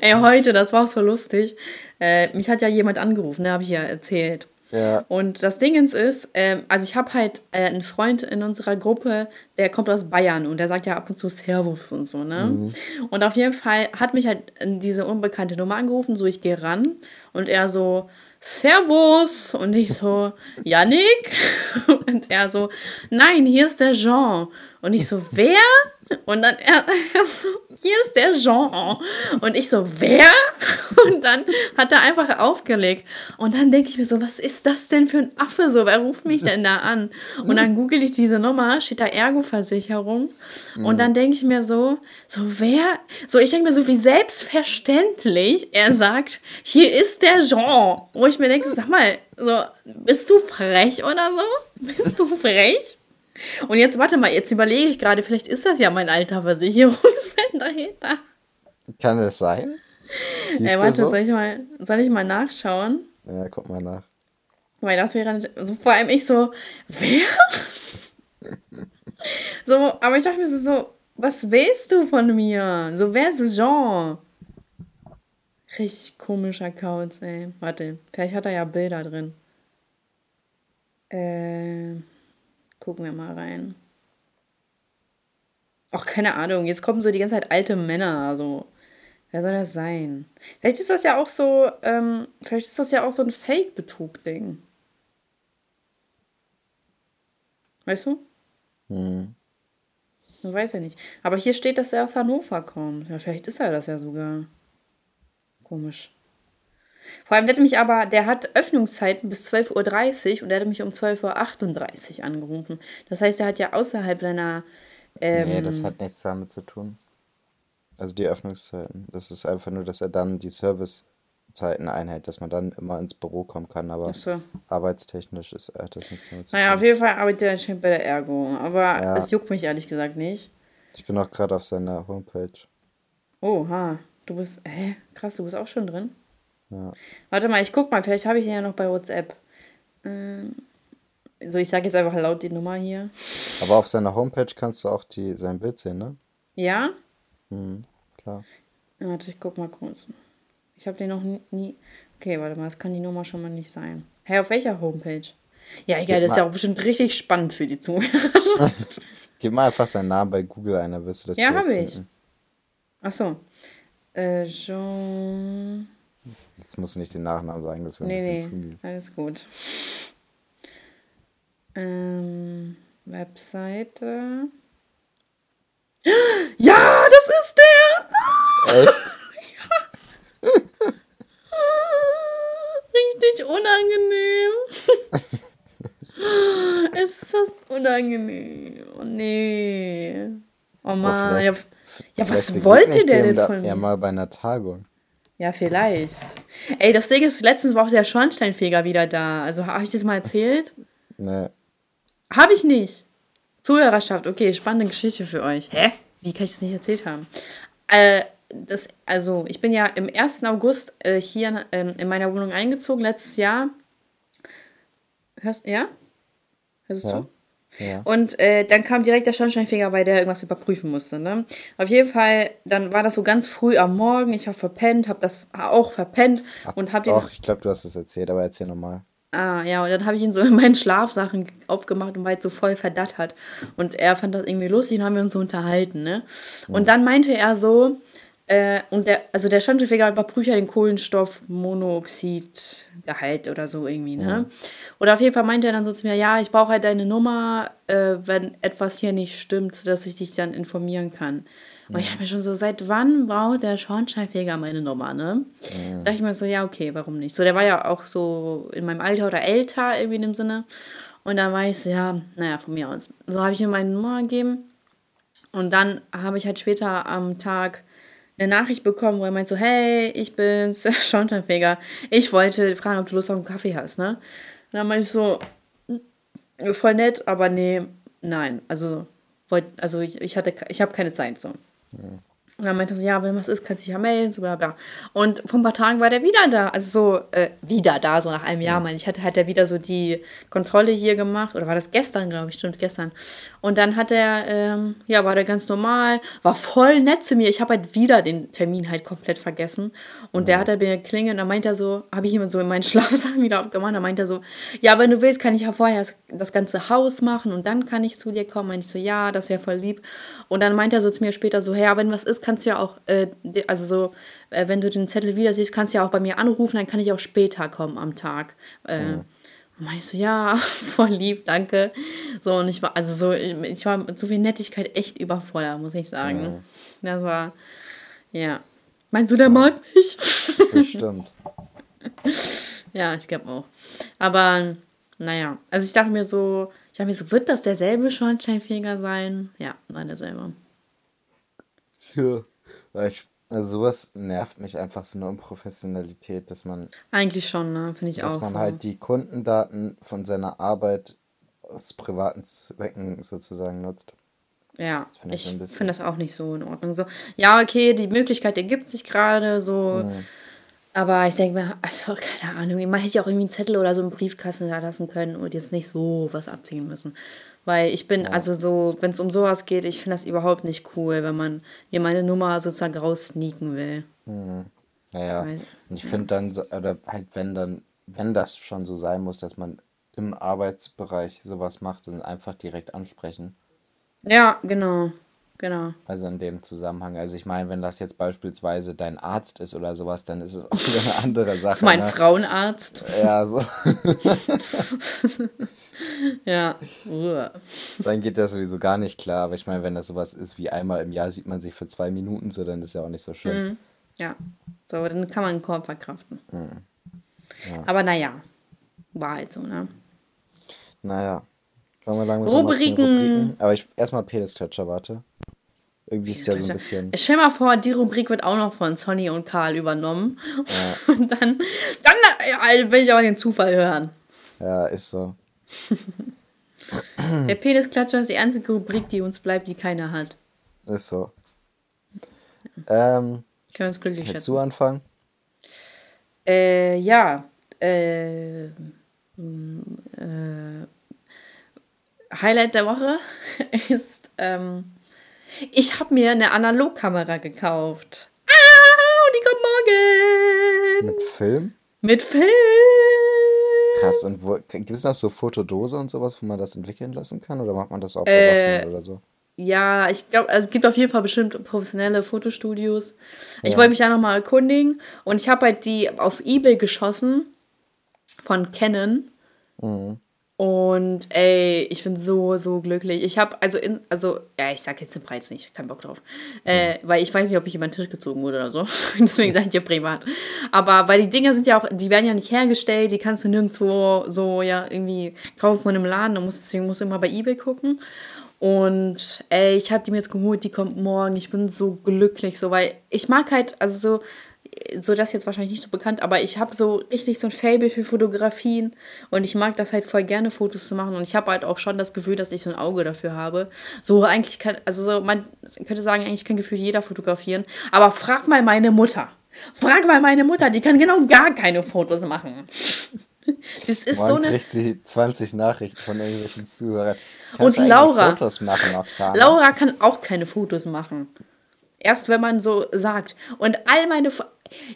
Ey, heute, das war auch so lustig. Äh, mich hat ja jemand angerufen, ne, habe ich ja erzählt. Ja, Und das Ding ist, ähm, also ich habe halt äh, einen Freund in unserer Gruppe, der kommt aus Bayern und der sagt ja ab und zu Servus und so, ne? Und auf jeden Fall hat mich halt diese unbekannte Nummer angerufen, so ich gehe ran und er so, Servus! Und ich so, Yannick? Und er so, nein, hier ist der Jean. Und ich so, wer? Und dann er, er so, hier ist der Jean. Und ich so, wer? Und dann hat er einfach aufgelegt. Und dann denke ich mir so, was ist das denn für ein Affe so? Wer ruft mich denn da an? Und dann google ich diese Nummer, steht da Ergo-Versicherung. Und dann denke ich mir so, so wer? So, ich denke mir so, wie selbstverständlich er sagt, hier ist der Jean. Wo ich mir denke, sag mal, so, bist du frech oder so? Bist du frech? Und jetzt, warte mal, jetzt überlege ich gerade, vielleicht ist das ja mein alter Versicherungsmann dahinter. kann das sein? Hieß Ey, der warte, so? soll, ich mal, soll ich mal nachschauen? Ja, guck mal nach. Weil das wäre, also vor allem ich so, wer? so, aber ich dachte mir so, so, was willst du von mir? So, wer ist Jean? Richtig komischer Accounts, ey. Warte, vielleicht hat er ja Bilder drin. Äh, gucken wir mal rein. Ach, keine Ahnung, jetzt kommen so die ganze Zeit alte Männer, also. Wer soll das sein? Vielleicht ist das ja auch so, ähm, vielleicht ist das ja auch so ein Fake-Betrug-Ding. Weißt du? Hm. Man weiß ja nicht. Aber hier steht, dass er aus Hannover kommt. Ja, vielleicht ist er das ja sogar. Komisch. Vor allem, der hat mich aber, der hat Öffnungszeiten bis 12.30 Uhr und der hat mich um 12.38 Uhr angerufen. Das heißt, er hat ja außerhalb seiner. Ähm, Nee, das hat nichts damit zu tun. Also die Öffnungszeiten. Das ist einfach nur, dass er dann die Servicezeiten einhält, dass man dann immer ins Büro kommen kann. Aber so. arbeitstechnisch ist, hat das nichts damit zu Naja, auf tun. jeden Fall arbeitet er anscheinend bei der Ergo. Aber Ja. das juckt mich ehrlich gesagt nicht. Ich bin auch gerade auf seiner Homepage. Oha, du bist. Hä? Krass, du bist auch schon drin? Ja. Warte mal, ich guck mal, vielleicht habe ich den ja noch bei WhatsApp. Ähm, so, ich sage jetzt einfach laut die Nummer hier. Aber auf seiner Homepage kannst du auch die, sein Bild sehen, ne? Ja? Mhm, klar. Warte, ich guck mal kurz. Ich habe den noch nie. Okay, warte mal, das kann die Nummer schon mal nicht sein. Hey, auf welcher Homepage? Ja, egal, das ist ja auch bestimmt richtig spannend für die Zuhörer. Gib mal einfach seinen Namen bei Google ein, dann wirst du das Ja, habe ich. Ach so. Äh, Jean. Jetzt musst du nicht den Nachnamen sagen, das wäre nee, ein bisschen nee, zu Alles gut. Ähm, Webseite. Ja, das ist der! Echt? Richtig unangenehm. ist das unangenehm? Oh nee. Oh Mann. Ja, ja, was wollte der denn von mir? Ja, mal bei einer Tagung. Ja, vielleicht. Ey, das Ding ist, letztens war auch der Schornsteinfeger wieder da. Also, habe ich das mal erzählt? Nee. Habe ich nicht. Zuhörerschaft, okay, spannende Geschichte für euch. Hä? Wie kann ich das nicht erzählt haben? Äh, das, also, ich bin ja im 1. August äh, hier ähm, in meiner Wohnung eingezogen, letztes Jahr. Hörst du, ja? Hörst du ja. zu? Ja. Und äh, dann kam direkt der Schornsteinfeger, weil der irgendwas überprüfen musste. Ne? Auf jeden Fall, dann war das so ganz früh am Morgen. Ich habe verpennt, habe das auch verpennt Ach, und habe den. Doch, ich glaube, du hast es erzählt, aber erzähl nochmal. Ah, ja, und dann habe ich ihn so in meinen Schlafsachen aufgemacht und war halt so voll verdattert. Und er fand das irgendwie lustig und haben wir uns so unterhalten, ne? Und dann meinte er so, äh, und der, also der Schornsteinfeger überprüft ja den Kohlenstoffmonoxidgehalt oder so irgendwie, ne? Ja. Oder auf jeden Fall meinte er dann so zu mir, ja, ich brauche halt deine Nummer, äh, wenn etwas hier nicht stimmt, dass ich dich dann informieren kann. Und ich habe mir schon so, seit wann braucht der Schornsteinfeger meine Nummer, ne? Mhm. Da dachte ich mir so, ja, okay, warum nicht? So, der war ja auch so in meinem Alter oder älter, irgendwie in dem Sinne. Und dann war ich so, ja, naja, von mir aus. So habe ich ihm meine Nummer gegeben. Und dann habe ich halt später am Tag eine Nachricht bekommen, wo er meint so, hey, ich bin's, Schornsteinfeger. Ich wollte fragen, ob du Lust auf einen Kaffee hast, ne? Und dann meinte ich so, voll nett, aber nee, nein. Also, wollt, also ich, ich hatte, ich habe keine Zeit so. Ja. Und dann meinte er so, ja, wenn was ist, kannst du dich ja melden, so bla bla. Und vor ein paar Tagen war der wieder da. Also so, äh, wieder da, so nach einem Jahr, ja. meine ich. Hatte, hat er wieder so die Kontrolle hier gemacht. Oder war das gestern, glaube ich, stimmt, gestern. Und dann hat er, ähm, ja, war der ganz normal, war voll nett zu mir. Ich habe halt wieder den Termin halt komplett vergessen. Und ja. der hat er mir klingelt und dann meint er so, habe ich ihm so in meinen Schlafsaal wieder aufgemacht. Dann meint er so, ja, wenn du willst, kann ich ja vorher das ganze Haus machen und dann kann ich zu dir kommen. Meinte ich so, ja, das wäre voll lieb. Und dann meint er so zu mir später so, ja, wenn was ist, kannst du ja auch, äh, also so, äh, wenn du den Zettel wieder siehst, kannst du ja auch bei mir anrufen, dann kann ich auch später kommen am Tag. Äh, mhm. Meinte so, ja, voll lieb, danke. So, und ich war, also so, ich war mit so viel Nettigkeit echt überfordert, muss ich sagen. Mhm. Das war, ja. Meinst du, der so. mag mich? Bestimmt. ja, ich glaube auch. Aber, naja, also ich dachte mir so, ich dachte mir so, wird das derselbe Schornsteinfeger sein? Ja, war derselbe. Ja, ich, also sowas nervt mich einfach so eine Unprofessionalität, dass man. Eigentlich schon, ne? Finde ich auch. Dass man so. halt die Kundendaten von seiner Arbeit aus privaten Zwecken sozusagen nutzt. Ja, find ich, ich finde das auch nicht so in Ordnung. So, ja, okay, die Möglichkeit ergibt sich gerade so. Mhm. Aber ich denke mir, also keine Ahnung, man hätte ja auch irgendwie einen Zettel oder so einen Briefkasten da lassen können und jetzt nicht so was abziehen müssen. Weil ich bin, ja. also so, wenn es um sowas geht, ich finde das überhaupt nicht cool, wenn man mir meine Nummer sozusagen raussneaken will. Mhm. Naja, Weil, und ich finde dann, so, oder halt, wenn dann, wenn das schon so sein muss, dass man im Arbeitsbereich sowas macht, dann einfach direkt ansprechen. Ja, genau. Genau. Also in dem Zusammenhang. Also ich meine, wenn das jetzt beispielsweise dein Arzt ist oder sowas, dann ist es auch wieder eine andere Sache. Das ist mein ne? Frauenarzt. Ja, so. ja. Dann geht das sowieso gar nicht klar. Aber ich meine, wenn das sowas ist wie einmal im Jahr sieht man sich für zwei Minuten so, dann ist ja auch nicht so schön. Mhm. Ja. So, dann kann man einen Korb verkraften. Mhm. Ja. Aber naja, war halt so, ne? Naja. Wollen wir lang Rubriken. Rubriken. Aber ich erstmal Penis-Toucher, warte. Irgendwie ist der so ein bisschen. Stell mal vor, die Rubrik wird auch noch von Sonny und Karl übernommen. Ja. Und dann, dann ja, will ich aber den Zufall hören. Ja, ist so. Der Penisklatscher ist die einzige Rubrik, die uns bleibt, die keiner hat. Ist so. Ähm, Können wir uns glücklich schätzen. du anfangen? Äh, ja. Äh, äh, Highlight der Woche ist, ähm, ich habe mir eine Analogkamera gekauft. Ah, und die kommt Mit Film? Mit Film! Krass, und gibt es noch so Fotodose und sowas, wo man das entwickeln lassen kann? Oder macht man das auch bei Äh, oder so? Ja, ich glaube, also es gibt auf jeden Fall bestimmt professionelle Fotostudios. Ich Ja. wollte mich da nochmal erkundigen und ich habe halt die auf Ebay geschossen von Canon. Mhm. Und ey, ich bin so, so glücklich. Ich habe, also, in, also, ja, ich sag jetzt den Preis nicht, kein Bock drauf. Äh, weil ich weiß nicht, ob ich über den Tisch gezogen wurde oder so. Deswegen sage ich dir privat. Aber weil die Dinger sind ja auch, die werden ja nicht hergestellt, die kannst du nirgendwo so, ja, irgendwie kaufen von einem Laden. Du musst, deswegen musst du immer bei Ebay gucken. Und ey, ich habe die mir jetzt geholt, die kommt morgen. Ich bin so glücklich, so, weil ich mag halt, also so, so das jetzt wahrscheinlich nicht so bekannt, aber ich habe so richtig so ein Faible für Fotografien und ich mag das halt voll gerne, Fotos zu machen. Und ich habe halt auch schon das Gefühl, dass ich so ein Auge dafür habe. So eigentlich kann, also so, man könnte sagen, eigentlich kann gefühlt jeder fotografieren. Aber frag mal meine Mutter. Frag mal meine Mutter, die kann genau gar keine Fotos machen. Das ist so Morgen eine. kriegt sie 20 Nachrichten von irgendwelchen Zuhörern. Und Kannst eigentlich Laura. Fotos machen, Oksana? Laura kann auch keine Fotos machen. Erst wenn man so sagt. Und all meine.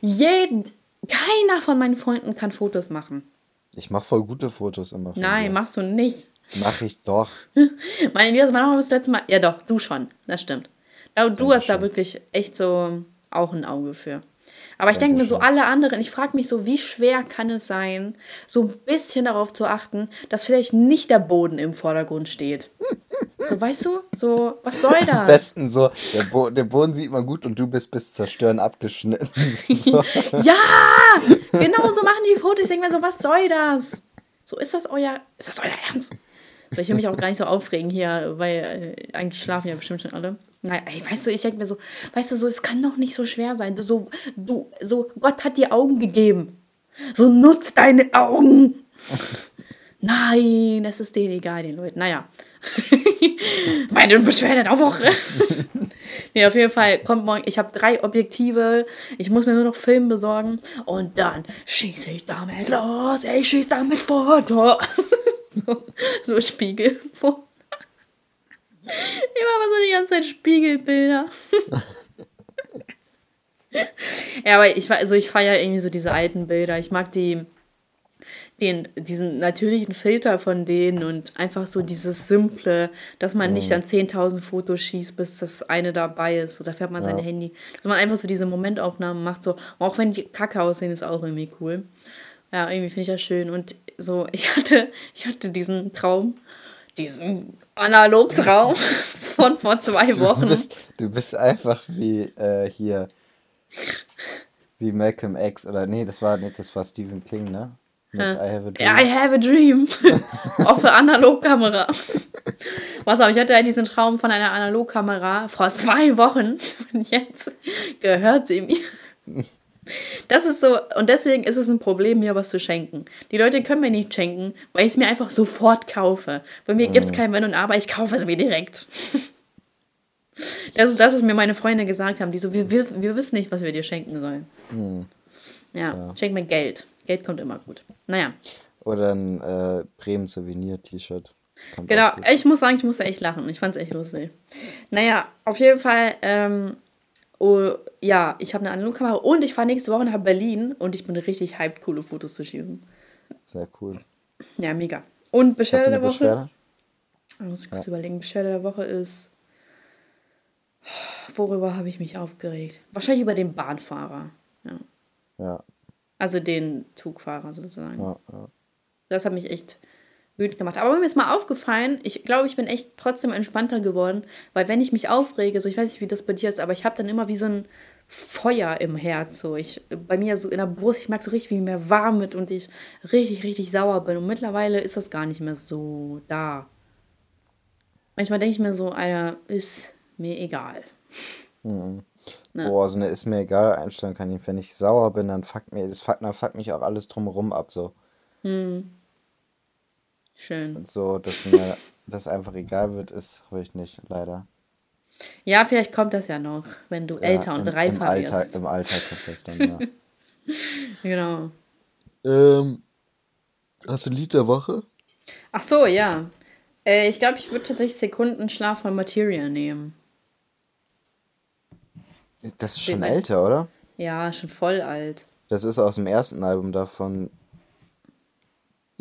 Jeden, keiner von meinen Freunden kann Fotos machen. Ich mache voll gute Fotos immer Nein, dir. machst du nicht. Mach ich doch. Mein Elias, wann haben wir das letzte Mal? Ja, doch, du schon. Das stimmt. Und du hast da wirklich echt so auch ein Auge für. Aber ich denke mir so, alle anderen, ich frage mich so, wie schwer kann es sein, so ein bisschen darauf zu achten, dass vielleicht nicht der Boden im Vordergrund steht. So, weißt du? So, was soll Am das? besten so, der, Bo der Boden sieht man gut und du bist bis zur Stirn abgeschnitten. so. Ja, genau so machen die Fotos. Ich denke mir so, was soll das? So ist das euer, ist das euer Ernst? So, ich will mich auch gar nicht so aufregen hier, weil äh, eigentlich schlafen ja bestimmt schon alle. Nein, ey, weißt du, ich denke mir so, weißt du, so, es kann doch nicht so schwer sein. So, du, so, Gott hat dir Augen gegeben. So, nutz deine Augen. Nein, es ist denen egal, den Leuten. Naja. Meine Beschwerde der Woche. nee, auf jeden Fall kommt morgen. Ich habe drei Objektive. Ich muss mir nur noch Film besorgen. Und dann schieße ich damit los. Ich schieße damit Fotos. so, so Spiegelfotos. Ich mache so die ganze Zeit Spiegelbilder. ja, aber ich, also ich feiere irgendwie so diese alten Bilder. Ich mag die, den, diesen natürlichen Filter von denen und einfach so dieses Simple, dass man nicht dann 10.000 Fotos schießt, bis das eine dabei ist. Oder fährt man sein Handy. Dass man einfach so diese Momentaufnahmen macht. So, auch wenn die kacke aussehen, ist auch irgendwie cool. Ja, irgendwie finde ich das schön. Und so, ich hatte, ich hatte diesen Traum, diesen Analogtraum von vor zwei Du Wochen. bist, du bist einfach wie äh, hier. Wie Malcolm X oder nee, das war nicht, das war Stephen King, ne? Mit I have a dream. Ja, I have a dream. Auch für Analogkamera. Was auch, ich hatte halt diesen Traum von einer Analogkamera vor zwei Wochen. Und jetzt gehört sie mir. Das ist so, und deswegen ist es ein Problem, mir was zu schenken. Die Leute können mir nicht schenken, weil ich es mir einfach sofort kaufe. Bei mir gibt es kein Wenn und Aber, ich kaufe es mir direkt. Das ist das, was mir meine Freunde gesagt haben. Die so, wir, wir, wir wissen nicht, was wir dir schenken sollen. Ja, schenk mir Geld. Geld kommt immer gut. Naja. Oder ein äh, Bremen-Souvenir-T-Shirt. Genau, ich muss sagen, ich musste echt lachen. Ich fand es echt lustig. Naja, auf jeden Fall, ähm, oh, ja, ich habe eine Analogkamera und ich fahre nächste Woche nach Berlin und ich bin richtig hyped, coole Fotos zu schießen. Sehr cool. Ja, mega. Und Beschwerde der Woche. Beschwerde? Ich muss kurz überlegen. Beschwerde der Woche ist. Worüber habe ich mich aufgeregt? Wahrscheinlich über den Bahnfahrer. Ja. Ja, Also den Zugfahrer sozusagen. ja, ja. Das hat mich echt wütend gemacht. Aber mir ist mal aufgefallen, ich glaube, ich bin echt trotzdem entspannter geworden, weil wenn ich mich aufrege, so ich weiß nicht, wie das bei dir ist, aber ich habe dann immer wie so ein Feuer im Herz. So ich, bei mir so in der Brust, ich merke so richtig, wie mir warm wird und ich richtig, richtig sauer bin. Und mittlerweile ist das gar nicht mehr so da. Manchmal denke ich mir so, Alter, ist mir egal. Ne. Boah, so eine ist mir egal Einstellung kann ich, wenn ich sauer bin, dann fuckt mir, das fuckt, dann fuckt mich auch alles drumherum ab, so. Schön. So, dass mir das einfach egal wird, ist, habe ich nicht, leider. Ja, vielleicht kommt das ja noch, wenn du älter und im, reifer im Alltag, wirst. Im Alltag kommt das dann, ja. Genau. ähm, hast du ein Lied der Woche? Ach so, ja. Äh, ich glaube, ich würde tatsächlich Sekundenschlaf von Materia nehmen. Das ist schon Den- älter, oder? Ja, schon voll alt. Das ist aus dem ersten Album davon.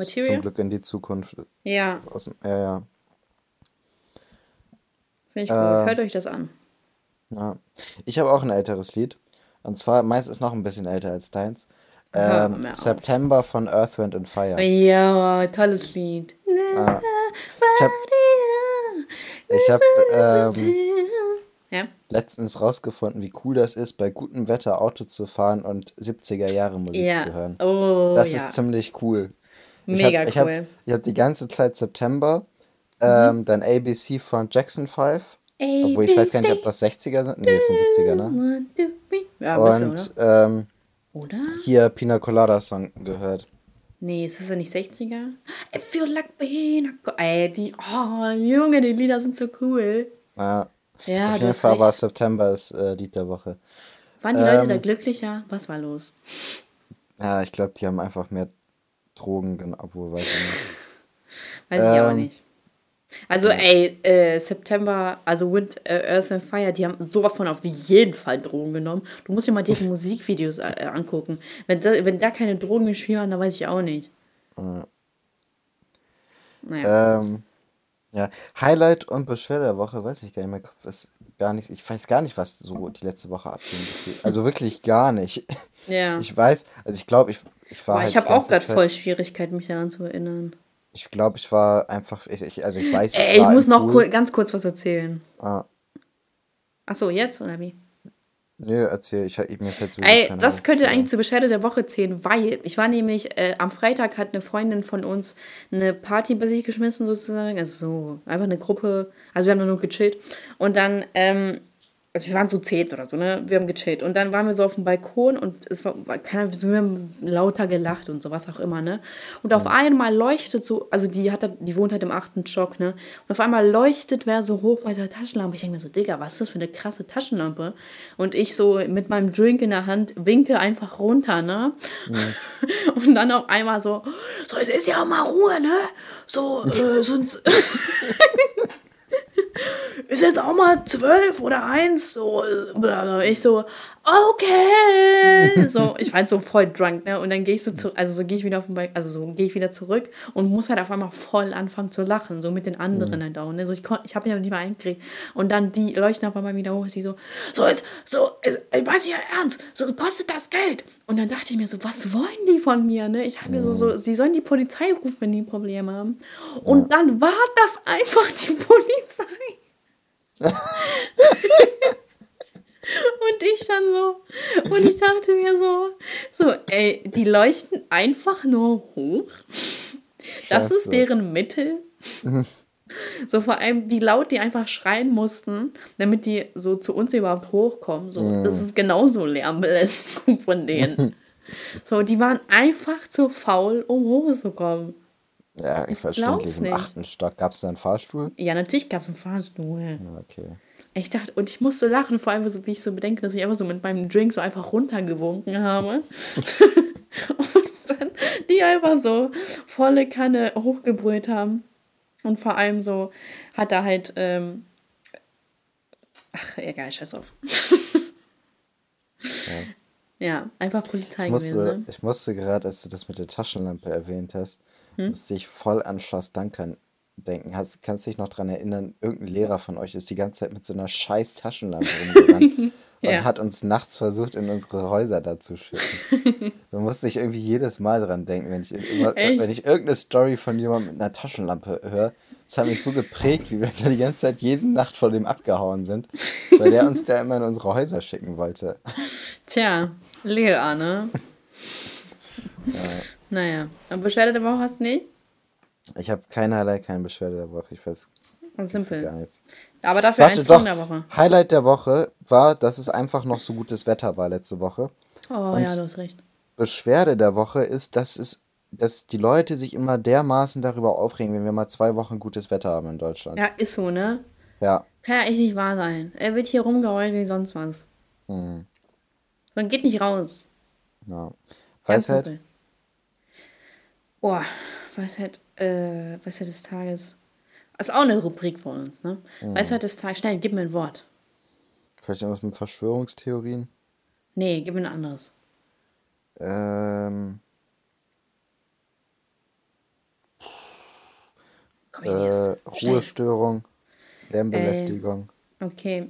Material? Zum Glück in die Zukunft. Ja. Aus dem, ja, ja. Finde ich cool. Äh, Hört euch das an. ja. Ich habe auch ein älteres Lied. Und zwar, meins ist noch ein bisschen älter als deins. Ähm. September von Earth, Wind and Fire. Ja, tolles Lied. Ah. Ich habe ich hab, ähm, Ja. letztens rausgefunden, wie cool das ist, bei gutem Wetter Auto zu fahren und 70er Jahre Musik Ja. zu hören. Oh, Das ja. ist ziemlich cool. Mega ich hab, hab, cool. Ich habe die ganze Zeit September, Mhm. ähm, dann ABC von Jackson 5. Obwohl ich weiß gar nicht, ob das 60er sind. Nee, das sind 70er, ne? Ja, bisschen, Und ähm, oder? Oder? hier Pina Colada Song gehört. Nee, ist das ja nicht 60er? I feel like being a go- Ey, die, oh, Junge, die Lieder sind so cool. Ja. Ja, Auf jeden Fall war. September das äh, Lied der Woche. Waren die Leute ähm, da glücklicher? Was war los? Ja, ich glaube, die haben einfach mehr Drogen, gen- obwohl, weiß ich nicht. Weiß ich auch Ähm, nicht. Also, ey, äh, September, also Wind, äh, Earth and Fire, die haben sowas von auf jeden Fall Drogen genommen. Du musst dir mal deren Musikvideos äh, angucken. Wenn da, wenn da keine Drogen im Spiel waren, dann weiß ich auch nicht. Naja. Ähm, ja, Highlight und Beschwerde der Woche, weiß ich gar nicht. Mein Kopf ist gar nicht, ich weiß gar nicht, was so die letzte Woche abging. Also wirklich gar nicht. ja. Ich weiß, also ich glaube, ich, ich war Boah, halt ich habe auch gerade voll Schwierigkeiten, mich daran zu erinnern. Ich glaube, ich war einfach, ich, ich, also ich weiß, Ey, ich war muss noch kur ganz kurz was erzählen. Ah, Ach so, jetzt oder wie? nö, erzähl, ich, ich mir fällt sowieso Ey, das könnte Ahnung. eigentlich zur Beschwerde der Woche zählen, weil ich war nämlich, äh, am Freitag hat eine Freundin von uns eine Party bei sich geschmissen sozusagen, also so, einfach eine Gruppe, also wir haben nur gechillt und dann, ähm, also wir waren so zehn oder so, ne, wir haben gechillt. Und dann waren wir so auf dem Balkon und es war, keine Ahnung, wir haben lauter gelacht und so, was auch immer, ne, und auf einmal leuchtet so, also die hat, die wohnt halt im achten Stock, ne, und auf einmal leuchtet wer so hoch bei der Taschenlampe, ich denke mir so, Digga, was ist das für eine krasse Taschenlampe? Und ich so mit meinem Drink in der Hand winke einfach runter, ne, und dann auf einmal so, so, jetzt ist ja auch mal Ruhe, ne, so, äh, sonst... ist jetzt auch mal zwölf oder eins, so, blablabla. ich so, okay, so, ich war halt so voll drunk, ne, und dann gehe ich so zu, also so gehe ich wieder auf den Balkon, also so gehe ich wieder zurück und muss halt auf einmal voll anfangen zu lachen, so mit den anderen halt auch, ne, so, ich kon, ich habe mich aber nicht mehr eingekriegt. Und dann die leuchten auf einmal wieder hoch, sie so, so, jetzt, so, ich weiß ja ernst, so, kostet das Geld? Und dann dachte ich mir so, was wollen die von mir, ne, ich habe mir so, so, sie sollen die Polizei rufen, wenn die Probleme haben. Und dann war das einfach die Polizei. Und ich dann so, und ich dachte mir so, so, ey, die leuchten einfach nur hoch. Das ist deren Mittel. So vor allem, wie laut die einfach schreien mussten, damit die so zu uns überhaupt hochkommen. So, das ist genauso Lärmbelästigung von denen. So, die waren einfach zu faul, um hochzukommen. Ja, ich glaub's verständlich. Im achten Stock gab es da einen Fahrstuhl? Ja, natürlich gab es einen Fahrstuhl. Ja, okay. Ich dachte, und ich musste lachen, vor allem, so, wie ich so bedenke, dass ich einfach so mit meinem Drink so einfach runtergewunken habe. und dann die einfach so volle Kanne hochgebrüllt haben. Und vor allem so hat er halt, ähm, ach, egal, scheiß auf. ja. einfach Polizei Ich musste, gewesen. Ne? ich musste gerade, als du das mit der Taschenlampe erwähnt hast, Hm? musste ich voll an Schloss Dankern denken. Hast, kannst dich noch dran erinnern, irgendein Lehrer von euch ist die ganze Zeit mit so einer scheiß Taschenlampe rumgerannt und Ja. hat uns nachts versucht, in unsere Häuser da zu schicken. da musste ich irgendwie jedes Mal dran denken, wenn ich, Echt? wenn ich irgendeine Story von jemandem mit einer Taschenlampe höre. Das hat mich so geprägt, wie wir da die ganze Zeit jede Nacht vor dem abgehauen sind, weil der uns da immer in unsere Häuser schicken wollte. Tja, Lehrer, ne? Naja, aber Beschwerde der Woche hast du nicht? Ich habe keinerlei keine Beschwerde der Woche. Ich weiß gar Simpel. nichts. Aber dafür Warte ein Song doch, der Woche. Highlight der Woche war, dass es einfach noch so gutes Wetter war letzte Woche. Oh ja, du hast recht. Beschwerde der Woche ist, dass es, dass die Leute sich immer dermaßen darüber aufregen, wenn wir mal zwei Wochen gutes Wetter haben in Deutschland. Ja, ist so, ne? Ja, Kann ja echt nicht wahr sein. Er wird hier rumgeheult wie sonst was. Mhm. Man geht nicht raus. ja. Ganz Weisheit, simpel. Oh, Weisheit, äh, Weisheit des Tages. Das ist auch eine Rubrik von uns, ne? Mhm. Weisheit des Tages. Schnell, gib mir ein Wort. vielleicht irgendwas mit Verschwörungstheorien. Nee, gib mir ein anderes. Ähm, Komm, äh. Ruhestörung, Äh, Lärmbelästigung. okay.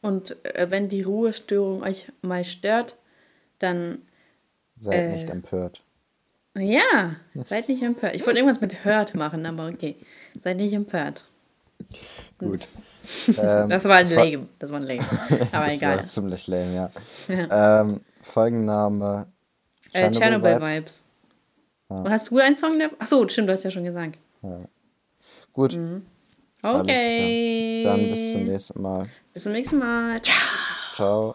Und äh, wenn die Ruhestörung euch mal stört, dann Seid nicht äh, empört. ja, seid nicht empört. Ich wollte irgendwas mit hört machen, aber okay. Seid nicht empört. Gut. Ähm, Das war ein lame. Das war ein lame. Aber das war egal. ziemlich lame, ja. Ähm, Folgenname Äh, Chernobyl Vibes. Vibes. Und hast du einen Song? Der... Achso, stimmt, du hast ja schon gesagt. Gut, Mhm. Okay. Dann bis zum nächsten Mal. Bis zum nächsten Mal. Ciao. Ciao.